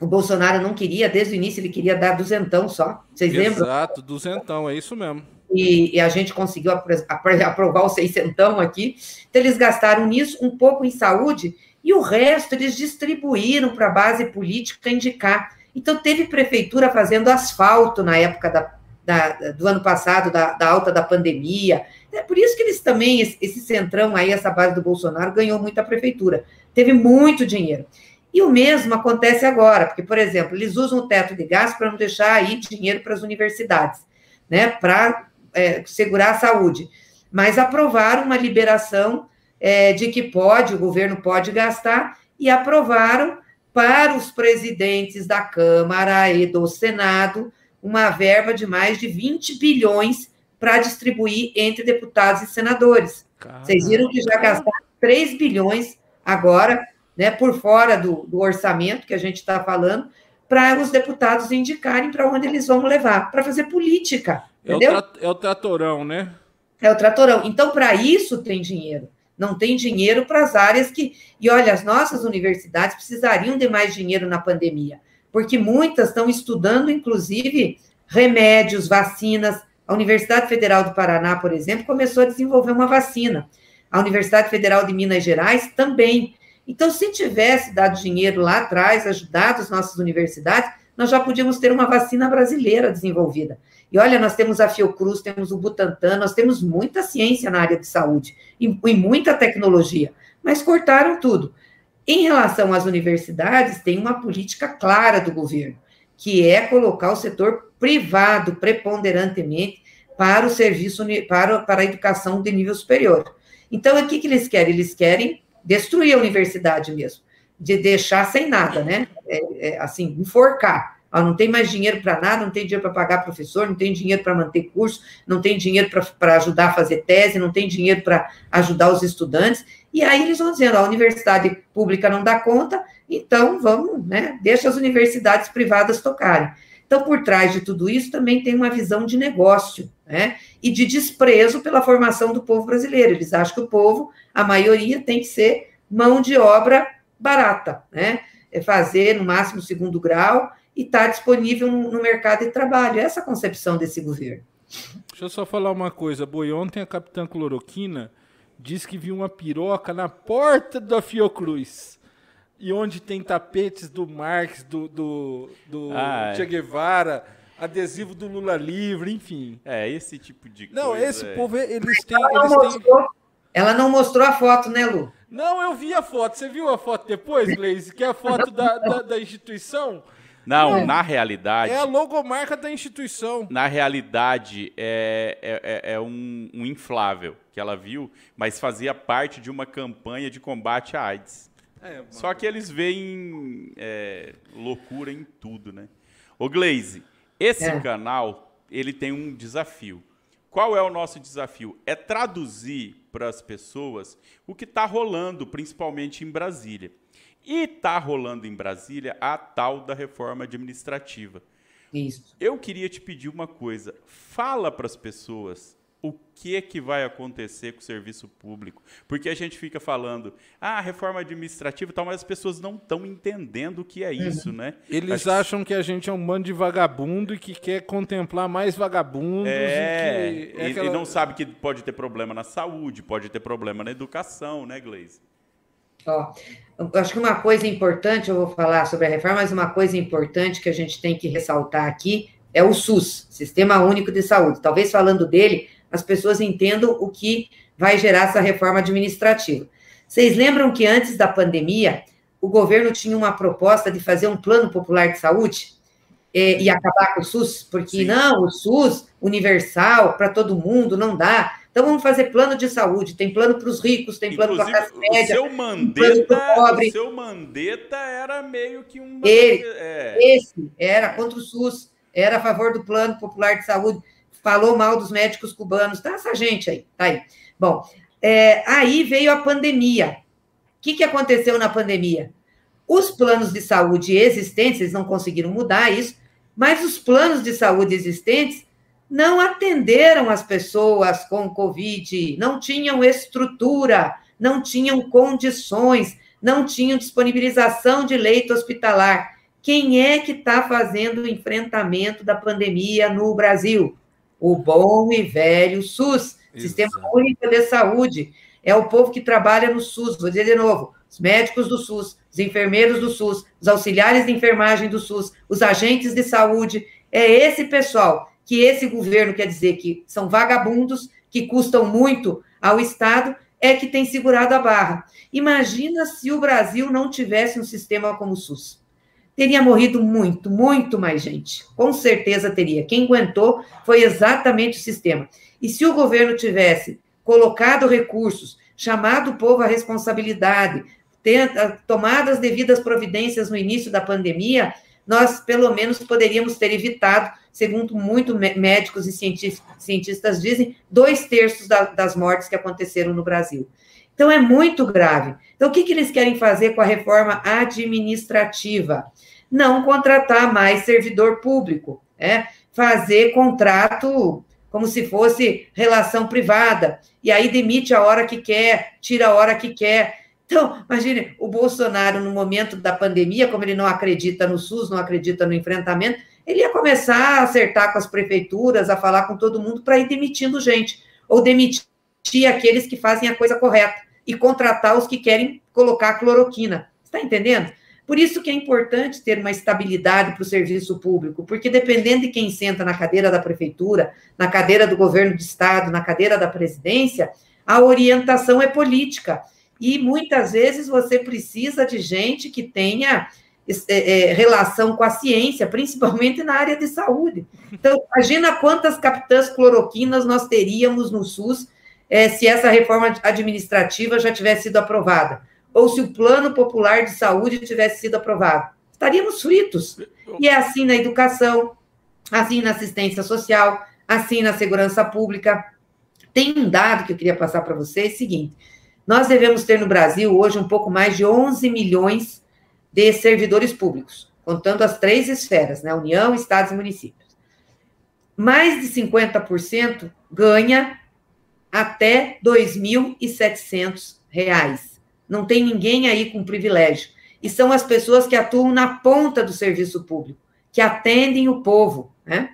C: o Bolsonaro não queria, desde o início ele queria dar duzentão só. Vocês
B: Exato,
C: lembram?
B: Exato, duzentão, é isso mesmo.
C: E, e, a gente conseguiu [LAUGHS] aprovar o seiscentão aqui. Então, eles gastaram nisso, um pouco em saúde, e o resto eles distribuíram para a base política indicar. Então, teve prefeitura fazendo asfalto na época da, da, do ano passado, da, da, alta da pandemia. É por isso que eles também, esse, centrão aí, essa base do Bolsonaro, ganhou muita prefeitura. Teve muito dinheiro. E o mesmo acontece agora, porque, por exemplo, eles usam o teto de gás para não deixar aí dinheiro para as universidades, né, para é, segurar a saúde. Mas aprovaram uma liberação é, de que pode, o governo pode gastar, e aprovaram para os presidentes da Câmara e do Senado uma verba de mais de 20 bilhões para distribuir entre deputados e senadores. Caramba. Vocês viram que já gastaram 3 bilhões agora, né, por fora do, do orçamento que a gente está falando, para os deputados indicarem para onde eles vão levar, para fazer política.
B: É o, é o tratorão, né?
C: É o tratorão. Então, para isso tem dinheiro. Não tem dinheiro para as áreas que. E olha, as nossas universidades precisariam de mais dinheiro na pandemia, porque muitas estão estudando, inclusive, remédios, vacinas. A Universidade Federal do Paraná, por exemplo, começou a desenvolver uma vacina. A Universidade Federal de Minas Gerais também. Então, se tivesse dado dinheiro lá atrás, ajudado as nossas universidades, nós já podíamos ter uma vacina brasileira desenvolvida. E olha, nós temos a Fiocruz, temos o Butantan, nós temos muita ciência na área de saúde e, e muita tecnologia, mas cortaram tudo. Em relação às universidades, tem uma política clara do governo, que é colocar o setor privado preponderantemente para o serviço, para, para a educação de nível superior. Então, o que, que eles querem? Eles querem destruir a universidade mesmo, de deixar sem nada, né? É, é, assim, enforcar. Não tem mais dinheiro para nada, não tem dinheiro para pagar professor, não tem dinheiro para manter curso, não tem dinheiro para ajudar a fazer tese, não tem dinheiro para ajudar os estudantes. E aí eles vão dizendo: a universidade pública não dá conta, então vamos, né? Deixa as universidades privadas tocarem. Então, por trás de tudo isso, também tem uma visão de negócio, né? E de desprezo pela formação do povo brasileiro. Eles acham que o povo, a maioria, tem que ser mão de obra barata, né? É fazer no máximo segundo grau e estar tá disponível no, mercado de trabalho. Essa é a concepção desse governo.
B: Deixa eu só falar uma coisa. Boi, ontem a capitã Cloroquina disse que viu uma piroca na porta da Fiocruz. E onde tem tapetes do Marx, do, do, do ah, é. Che Guevara, adesivo do Lula livre, enfim.
A: É, esse tipo de
B: Não,
A: coisa,
B: esse é. povo, eles têm...
C: Ela,
B: eles
C: não mostrou, têm... ela não mostrou a foto, né, Lu?
B: Não, eu vi a foto. Você viu a foto depois, Gleise? Que é a foto da, da, da instituição?
A: Não, é. na realidade.
B: É a logomarca da instituição.
A: Na realidade, é, é, é, é um, um, inflável que ela viu, mas fazia parte de uma campanha de combate à AIDS. É, Só que eles veem é, loucura em tudo, né? Ô Glaze, esse é. canal ele tem um desafio. Qual é o nosso desafio? É traduzir para as pessoas o que está rolando, principalmente em Brasília. E está rolando em Brasília a tal da reforma administrativa.
C: Isso.
A: Eu queria te pedir uma coisa. Fala para as pessoas o que que vai acontecer com o serviço público. Porque a gente fica falando, ah, reforma administrativa e tal, mas as pessoas não estão entendendo o que é uhum. isso, né?
B: Eles Acho acham que... que a gente é um bando de vagabundo e que quer contemplar mais vagabundos.
A: É,
B: e,
A: que é aquela... e, não sabe que pode ter problema na saúde, pode ter problema na educação, né, Gleise?
C: Ó, acho que uma coisa importante, eu vou falar sobre a reforma, mas uma coisa importante que a gente tem que ressaltar aqui é o SUS, Sistema Único de Saúde. Talvez falando dele, as pessoas entendam o que vai gerar essa reforma administrativa. Vocês lembram que antes da pandemia, o governo tinha uma proposta de fazer um plano popular de saúde é, e acabar com o SUS? Porque Sim. não, o SUS universal para todo mundo não dá. Então vamos fazer plano de saúde. Tem plano para os ricos, tem plano para a classe média.
A: O seu Mandetta, pobre. o seu Mandetta era meio que um.
C: Ele, é. Esse era contra o SUS, era a favor do plano popular de saúde, falou mal dos médicos cubanos. Tá essa gente aí, tá aí. Bom, é, aí veio a pandemia. O que, que aconteceu na pandemia? Os planos de saúde existentes, eles não conseguiram mudar isso, mas os planos de saúde existentes não atenderam as pessoas com Covid, não tinham estrutura, não tinham condições, não tinham disponibilização de leito hospitalar. Quem é que está fazendo o enfrentamento da pandemia no Brasil? O bom e velho SUS, Sistema Único de Saúde. É o povo que trabalha no SUS, vou dizer de novo: os médicos do SUS, os enfermeiros do SUS, os auxiliares de enfermagem do SUS, os agentes de saúde. É esse pessoal que esse governo quer dizer que são vagabundos, que custam muito ao Estado, é que tem segurado a barra. Imagina se o Brasil não tivesse um sistema como o SUS. Teria morrido muito, muito mais gente. Com certeza teria. Quem aguentou foi exatamente o sistema. E se o governo tivesse colocado recursos, chamado o povo à responsabilidade, tomado as devidas providências no início da pandemia, nós pelo menos poderíamos ter evitado segundo muitos médicos e cientistas dizem, dois terços da, das mortes que aconteceram no Brasil. Então, é muito grave. Então, o que, que eles querem fazer com a reforma administrativa? Não contratar mais servidor público, é fazer contrato como se fosse relação privada, e aí demite a hora que quer, tira a hora que quer. Então, imagine, o Bolsonaro, no momento da pandemia, como ele não acredita no SUS, não acredita no enfrentamento, ele ia começar a acertar com as prefeituras, a falar com todo mundo para ir demitindo gente, ou demitir aqueles que fazem a coisa correta e contratar os que querem colocar cloroquina. Está entendendo? Por isso que é importante ter uma estabilidade para o serviço público, porque dependendo de quem senta na cadeira da prefeitura, na cadeira do governo do estado, na cadeira da presidência, a orientação é política. E muitas vezes você precisa de gente que tenha é, é, relação com a ciência, [LAUGHS] principalmente na área de saúde. Então, imagina quantas capitãs cloroquinas nós teríamos no SUS é, se essa reforma administrativa já tivesse sido aprovada, ou se o plano popular de saúde tivesse sido aprovado. Estaríamos fritos. E é assim na educação, assim na assistência social, assim na segurança pública. Tem um dado que eu queria passar para vocês, seguinte, nós devemos ter no Brasil hoje um pouco mais de 11 milhões de servidores públicos, contando as três esferas, né? União, estados e municípios. Mais de 50% ganha até R$ 2.700. Não tem ninguém aí com privilégio. E são as pessoas que atuam na ponta do serviço público, que atendem o povo. Né?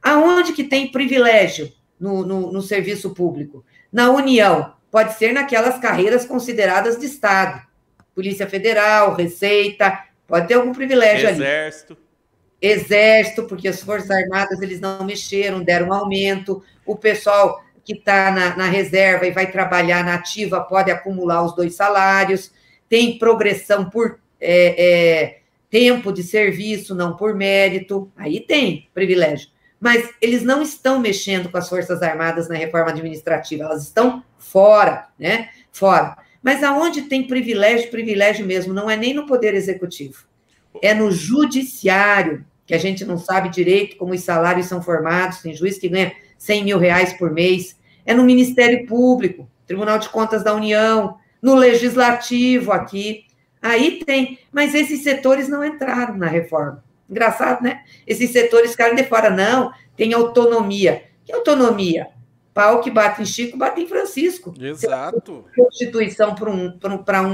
C: Aonde que tem privilégio no, no, no serviço público? Na União. Pode ser naquelas carreiras consideradas de Estado Polícia Federal, Receita, pode ter algum privilégio
A: Exército.
C: ali. Exército, porque as Forças Armadas eles não mexeram, deram um aumento. O pessoal que está na, na, reserva e vai trabalhar na ativa pode acumular os dois salários. Tem progressão por é, é, tempo de serviço, não por mérito. Aí tem privilégio. Mas eles não estão mexendo com as Forças Armadas na reforma administrativa, elas estão fora, né? Fora. Mas aonde tem privilégio, privilégio mesmo, não é nem no Poder Executivo, é no Judiciário, que a gente não sabe direito como os salários são formados, tem juiz que ganha 100 mil reais por mês, é no Ministério Público, Tribunal de Contas da União, no Legislativo aqui, aí tem, mas esses setores não entraram na reforma. Engraçado, né? Esses setores ficaram de fora, não, tem autonomia. Que autonomia? Pau que bate em Chico, bate em Francisco.
B: Exato.
C: Constituição para um,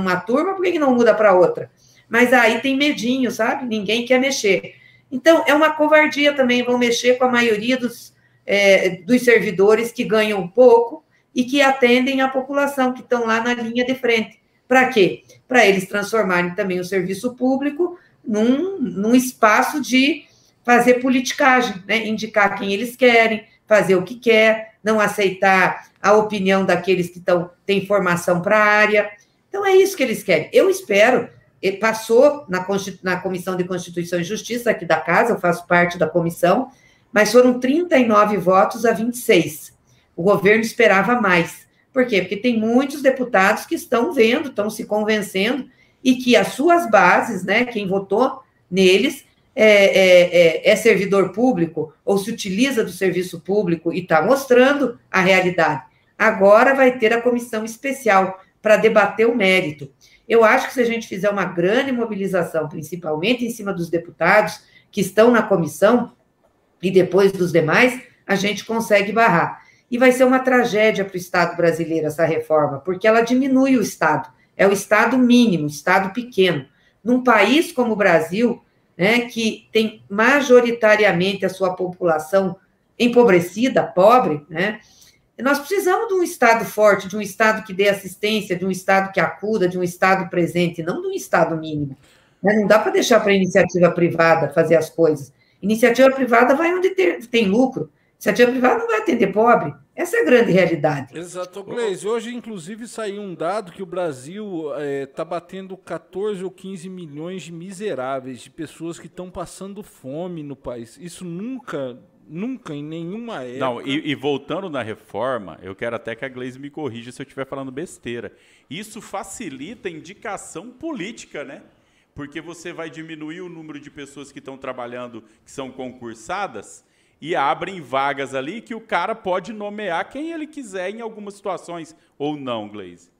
C: uma turma, por que, que não muda para outra? Mas aí tem medinho, sabe? Ninguém quer mexer. Então, é uma covardia também, vão mexer com a maioria dos, é, dos servidores que ganham pouco e que atendem a população, que estão lá na linha de frente. Para quê? Para eles transformarem também o serviço público num, num espaço de fazer politicagem, né? indicar quem eles querem, fazer o que quer, não aceitar a opinião daqueles que tão, têm formação para a área. Então, é isso que eles querem. Eu espero, passou na, na Comissão de Constituição e Justiça aqui da Casa, eu faço parte da comissão, mas foram 39 votos a 26. O governo esperava mais. Por quê? Porque tem muitos deputados que estão vendo, estão se convencendo, e que as suas bases, né, quem votou neles, é, é, é, é, servidor público ou se utiliza do serviço público e está mostrando a realidade. Agora vai ter a comissão especial para debater o mérito. Eu acho que se a gente fizer uma grande mobilização, principalmente em cima dos deputados que estão na comissão e depois dos demais, a gente consegue barrar. E vai ser uma tragédia para o Estado brasileiro essa reforma, porque ela diminui o Estado. É o Estado mínimo, Estado pequeno. Num país como o Brasil, né, que tem majoritariamente a sua população empobrecida, pobre, né, nós precisamos de um Estado forte, de um Estado que dê assistência, de um Estado que acuda, de um Estado presente, não de um Estado mínimo. Né? Não dá para deixar para a iniciativa privada fazer as coisas. Iniciativa privada vai onde ter, tem lucro. Iniciativa privada não vai atender pobre. Essa é a grande realidade.
B: Exato, Gleisi. Hoje, inclusive, saiu um dado que o Brasil está é, tá batendo 14 ou 15 milhões de miseráveis, de pessoas que estão passando fome no país. Isso nunca, nunca, em nenhuma época.
A: Não, e, e, voltando na reforma, eu quero até que a Gleisi me corrija se eu estiver falando besteira. Isso facilita a indicação política, né? Porque você vai diminuir o número de pessoas que estão trabalhando, que são concursadas e abrem vagas ali que o cara pode nomear quem ele quiser em algumas situações, ou não, Glaze?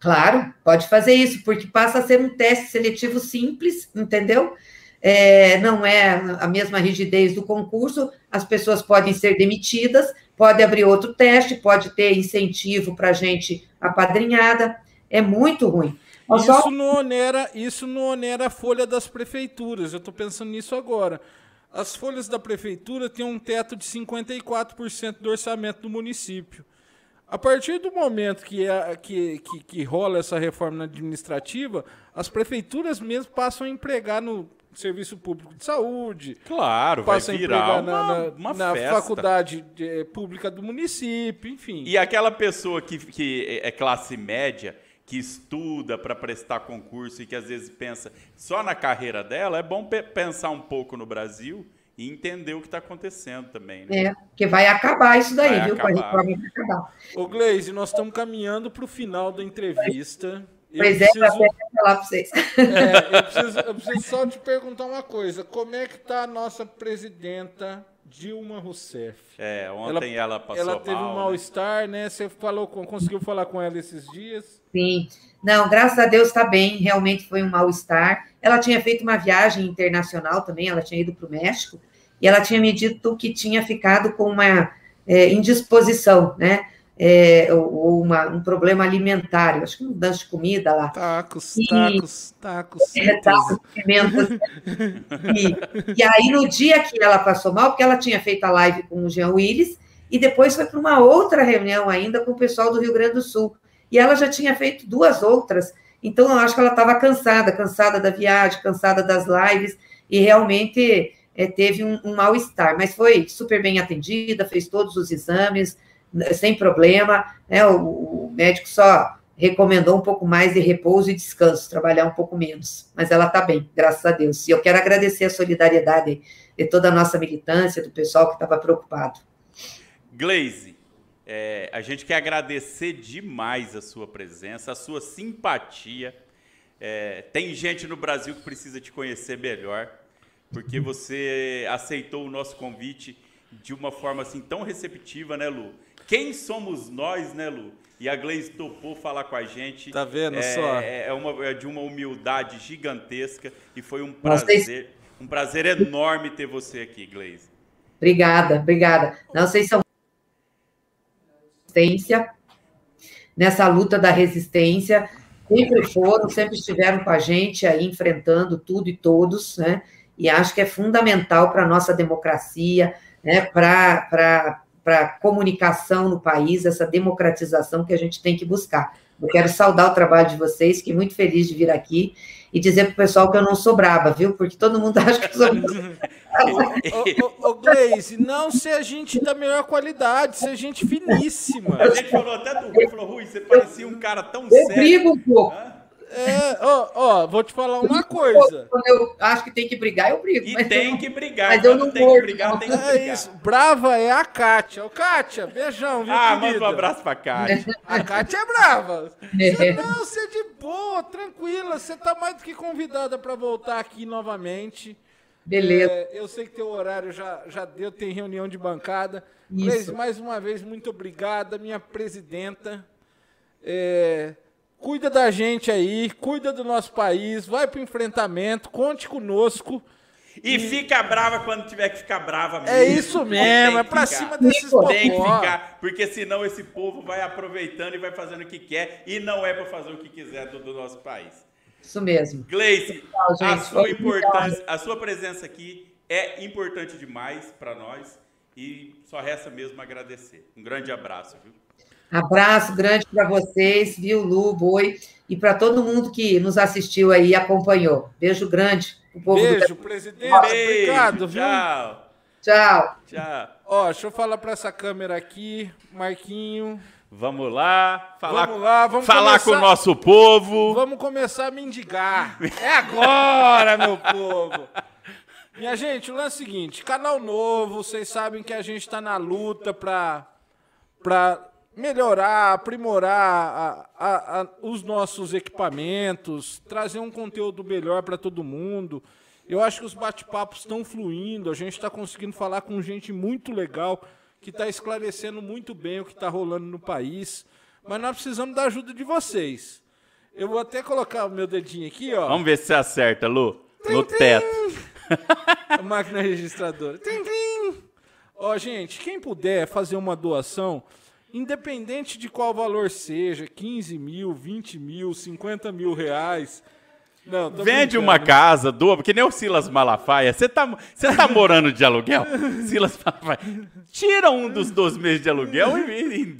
C: Claro, pode fazer isso, porque passa a ser um teste seletivo simples, entendeu? É, não é a mesma rigidez do concurso, as pessoas podem ser demitidas, pode abrir outro teste, pode ter incentivo para gente apadrinhada, é muito ruim.
B: Isso só... não onera, isso não onera a folha das prefeituras, eu estou pensando nisso agora. As folhas da prefeitura têm um teto de 54% do orçamento do município. A partir do momento que, é, que, que, que, rola essa reforma administrativa, as prefeituras mesmo passam a empregar no serviço público de saúde.
A: Claro, vai virar
B: na,
A: uma,
B: na,
A: uma
B: na faculdade de, eh, pública do município, enfim.
A: E aquela pessoa que, que é classe média, que estuda para prestar concurso e que às vezes pensa só na carreira dela, é bom pensar um pouco no Brasil e entender o que está acontecendo também. Né?
C: É, porque vai acabar isso daí,
A: Vai
C: viu?
A: acabar.
C: Vai acabar.
B: Ô, Gleise, nós estamos caminhando para o final da entrevista. Eu
C: Pois é,
B: preciso,
C: eu até ia falar para vocês. [LAUGHS]
B: é, eu, preciso, eu preciso só te perguntar uma coisa. Como é que está a nossa presidenta Dilma Rousseff?
A: É, ontem ela, passou
B: Ela teve
A: mal,
B: um
A: né?
B: mal-estar, né? Você falou, conseguiu falar com ela esses dias?
C: Sim. Não, graças a Deus está bem, realmente foi um mal-estar. Ela tinha feito uma viagem internacional também, ela tinha ido para o México, e ela tinha me dito que tinha ficado com uma é, indisposição, né? É, ou, uma- um problema alimentar, eu acho que mudança de comida lá.
B: Tacos,
C: E-
B: tacos, tacos.
C: É, tá, os pimentas. E, e aí, no dia que ela passou mal, porque ela tinha feito a live com o Jean Willis, e depois foi para uma outra reunião ainda com o pessoal do Rio Grande do Sul. E ela já tinha feito duas outras, então eu acho que ela estava cansada, cansada da viagem, cansada das lives, e realmente é, teve um, um mal-estar, mas foi super bem atendida, fez todos os exames, né, sem problema, né? O, o médico só recomendou um pouco mais de repouso e descanso, trabalhar um pouco menos. Mas ela está bem, graças a Deus. E eu quero agradecer a solidariedade de toda a nossa militância, do pessoal que estava preocupado.
A: Glaze, é, a gente quer agradecer demais a sua presença, a sua simpatia. É, tem gente no Brasil que precisa te conhecer melhor, porque você aceitou o nosso convite de uma forma assim tão receptiva, né, Lu? Quem somos nós, né, Lu? E a Glaze topou falar com a gente.
B: Tá vendo
A: é,
B: só?
A: É, é uma, é de uma humildade gigantesca e foi um prazer, um prazer enorme ter você aqui, Glaze.
C: Obrigada, obrigada. Não, vocês são resistência, nessa luta da resistência, sempre foram, sempre estiveram com a gente aí, enfrentando tudo e todos, né? E acho que é fundamental para a nossa democracia, né? para a comunicação no país, essa democratização que a gente tem que buscar. Eu quero saudar o trabalho de vocês, fiquei muito feliz de vir aqui e dizer para o pessoal que eu não sou braba, viu? Porque todo mundo [LAUGHS] acha que eu sou
B: Ô, Gleise, não ser gente da melhor qualidade, ser gente finíssima.
A: A gente falou até do Rui, falou, Rui, você parecia um cara tão
C: Eu
A: sério.
C: brigo um pouco.
A: Hã?
B: É, ó, ó, vou te falar uma coisa.
C: Quando eu acho que tem que brigar, eu brigo.
A: E
C: mas
A: tem
C: eu
A: que brigar.
C: mas eu
A: Quando
C: não
A: tem que brigar,
C: não.
A: tem que
B: É
A: brigar.
B: isso. Brava é a Kátia. Ô, Kátia, beijão, viu,
A: Ah,
B: querida?
A: manda um abraço pra Kátia.
B: A Kátia é brava. [LAUGHS]
C: É.
B: Você, não, você é de boa, tranquila. Você tá mais do que convidada para voltar aqui novamente.
C: Beleza.
B: É, eu sei que teu horário já, já deu, tem reunião de bancada.
C: Isso.
B: Gleise, mais uma vez, muito obrigada, minha presidenta. É, cuida da gente aí, cuida do nosso país, vai pro enfrentamento, conte conosco.
A: E fica brava quando tiver que ficar brava mesmo.
B: É isso mesmo, é pra
A: ficar.
B: cima desses
A: Tem que ficar, porque senão esse povo vai aproveitando e vai fazendo o que quer, e não é pra fazer o que quiser do, do nosso país.
C: Isso mesmo.
A: Gleice, a sua importância, a sua presença aqui é importante demais para nós e só resta mesmo agradecer. Um grande abraço, viu?
C: Abraço grande para vocês, viu, Lu, Boi, e para todo mundo que nos assistiu aí e acompanhou. Beijo grande pro povo do
B: Beijo, presidente.
A: Beijo,
B: Obrigado, viu?
A: tchau,
C: Tchau.
A: tchau.
B: Ó, deixa eu falar pra essa câmera aqui, Marquinho.
A: Vamos lá, falar,
B: Vamos lá, vamos
A: falar
B: começar-
A: com o nosso povo.
B: Vamos começar a mendigar. [LAUGHS] É agora, meu povo. Minha gente, o lance é o seguinte: canal novo, vocês sabem que a gente está na luta para para melhorar, aprimorar a- a- a- os nossos equipamentos, trazer um conteúdo melhor para todo mundo. Eu acho que os bate-papos estão fluindo, a gente está conseguindo falar com gente muito legal, que está esclarecendo muito bem o que está rolando no país. Mas nós precisamos da ajuda de vocês. Eu vou até colocar o meu dedinho aqui, ó.
A: Vamos ver se você acerta, Lu. No teto.
B: A máquina registradora. Tim, tim. Ó, gente, quem puder fazer uma doação, independente de qual valor seja, 15 mil, 20 mil, 50 mil reais. Não,
A: Vende
B: brincando.
A: uma casa, doa, porque nem o Silas Malafaia. Você tá, você tá morando de aluguel? [LAUGHS] Silas Malafaia. Tira um dos 12 meses de aluguel e.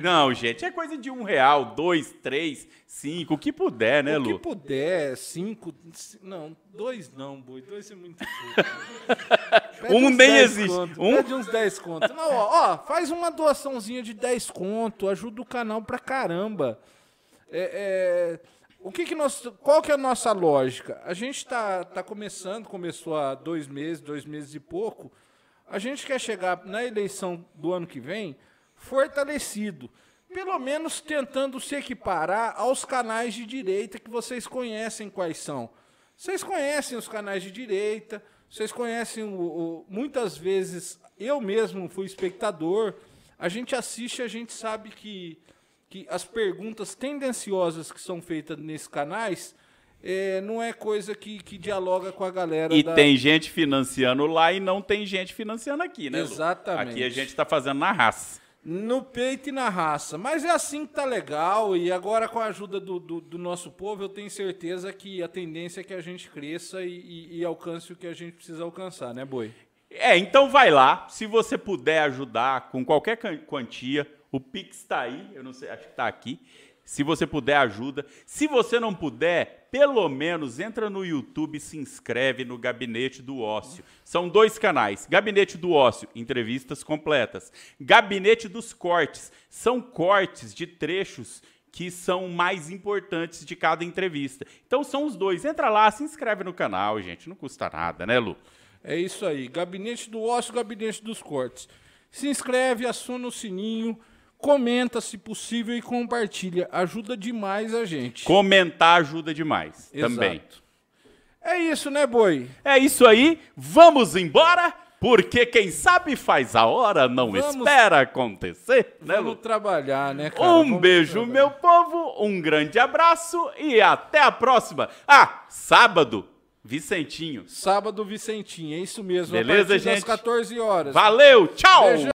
A: Não, gente, é coisa de um real, dois, três, cinco, o que puder, né,
B: O que
A: Lu?
B: puder, cinco. Não, dois não, boi. Dois é muito [LAUGHS]
A: Um nem
B: 10
A: existe.
B: conto,
A: Um-
B: Pede uns 10 conto. Não, ó, ó, faz uma doaçãozinha de 10 conto, ajuda o canal pra caramba. É, é, o que que nós, qual que é a nossa lógica? A gente tá, tá começando, começou há dois meses, dois meses e pouco. A gente quer chegar na eleição do ano que vem fortalecido. Pelo menos tentando se equiparar aos canais de direita que vocês conhecem quais são. Vocês conhecem os canais de direita, vocês conhecem o, o- muitas vezes, eu mesmo fui espectador, a gente assiste, a gente sabe que, que as perguntas tendenciosas que são feitas nesses canais eh, não é coisa que, que dialoga com a galera
A: E
B: da-
A: tem gente financiando lá e não tem gente financiando aqui, né, Lu?
B: Exatamente.
A: Aqui a gente tá fazendo na raça.
B: No peito e na raça. Mas é assim que tá legal. E agora, com a ajuda do, do, do nosso povo, eu tenho certeza que a tendência é que a gente cresça e, e- e alcance o que a gente precisa alcançar, né, Boi?
A: É, então vai lá. Se você puder ajudar com qualquer quantia, o Pix tá aí. Eu não sei, acho que tá aqui. Se você puder, ajuda. Se você não puder, pelo menos entra no YouTube e se inscreve no Gabinete do Ócio. São dois canais. Gabinete do Ócio, entrevistas completas. Gabinete dos Cortes, são cortes de trechos que são mais importantes de cada entrevista. Então são os dois. Entra lá, se inscreve no canal, gente. Não custa nada, né, Lu?
B: É isso aí. Gabinete do Ócio, Gabinete dos Cortes. Se inscreve, aciona o sininho, comenta se possível e compartilha. Ajuda demais a gente.
A: Comentar ajuda demais
B: Exato.
A: também.
B: É isso, né, Boi?
A: É isso aí, vamos embora, porque quem sabe faz a hora, não
B: Vamos-
A: espera acontecer, né,
B: Vamos trabalhar, né, cara?
A: Um
B: Vamos
A: beijo,
B: trabalhar.
A: meu povo, um grande abraço e até a próxima. Ah, sábado, Vicentinho.
B: Sábado, Vicentinho. É isso mesmo.
A: Beleza,
B: a
A: gente?
B: 14 horas.
A: Valeu, tchau!
B: Beijo.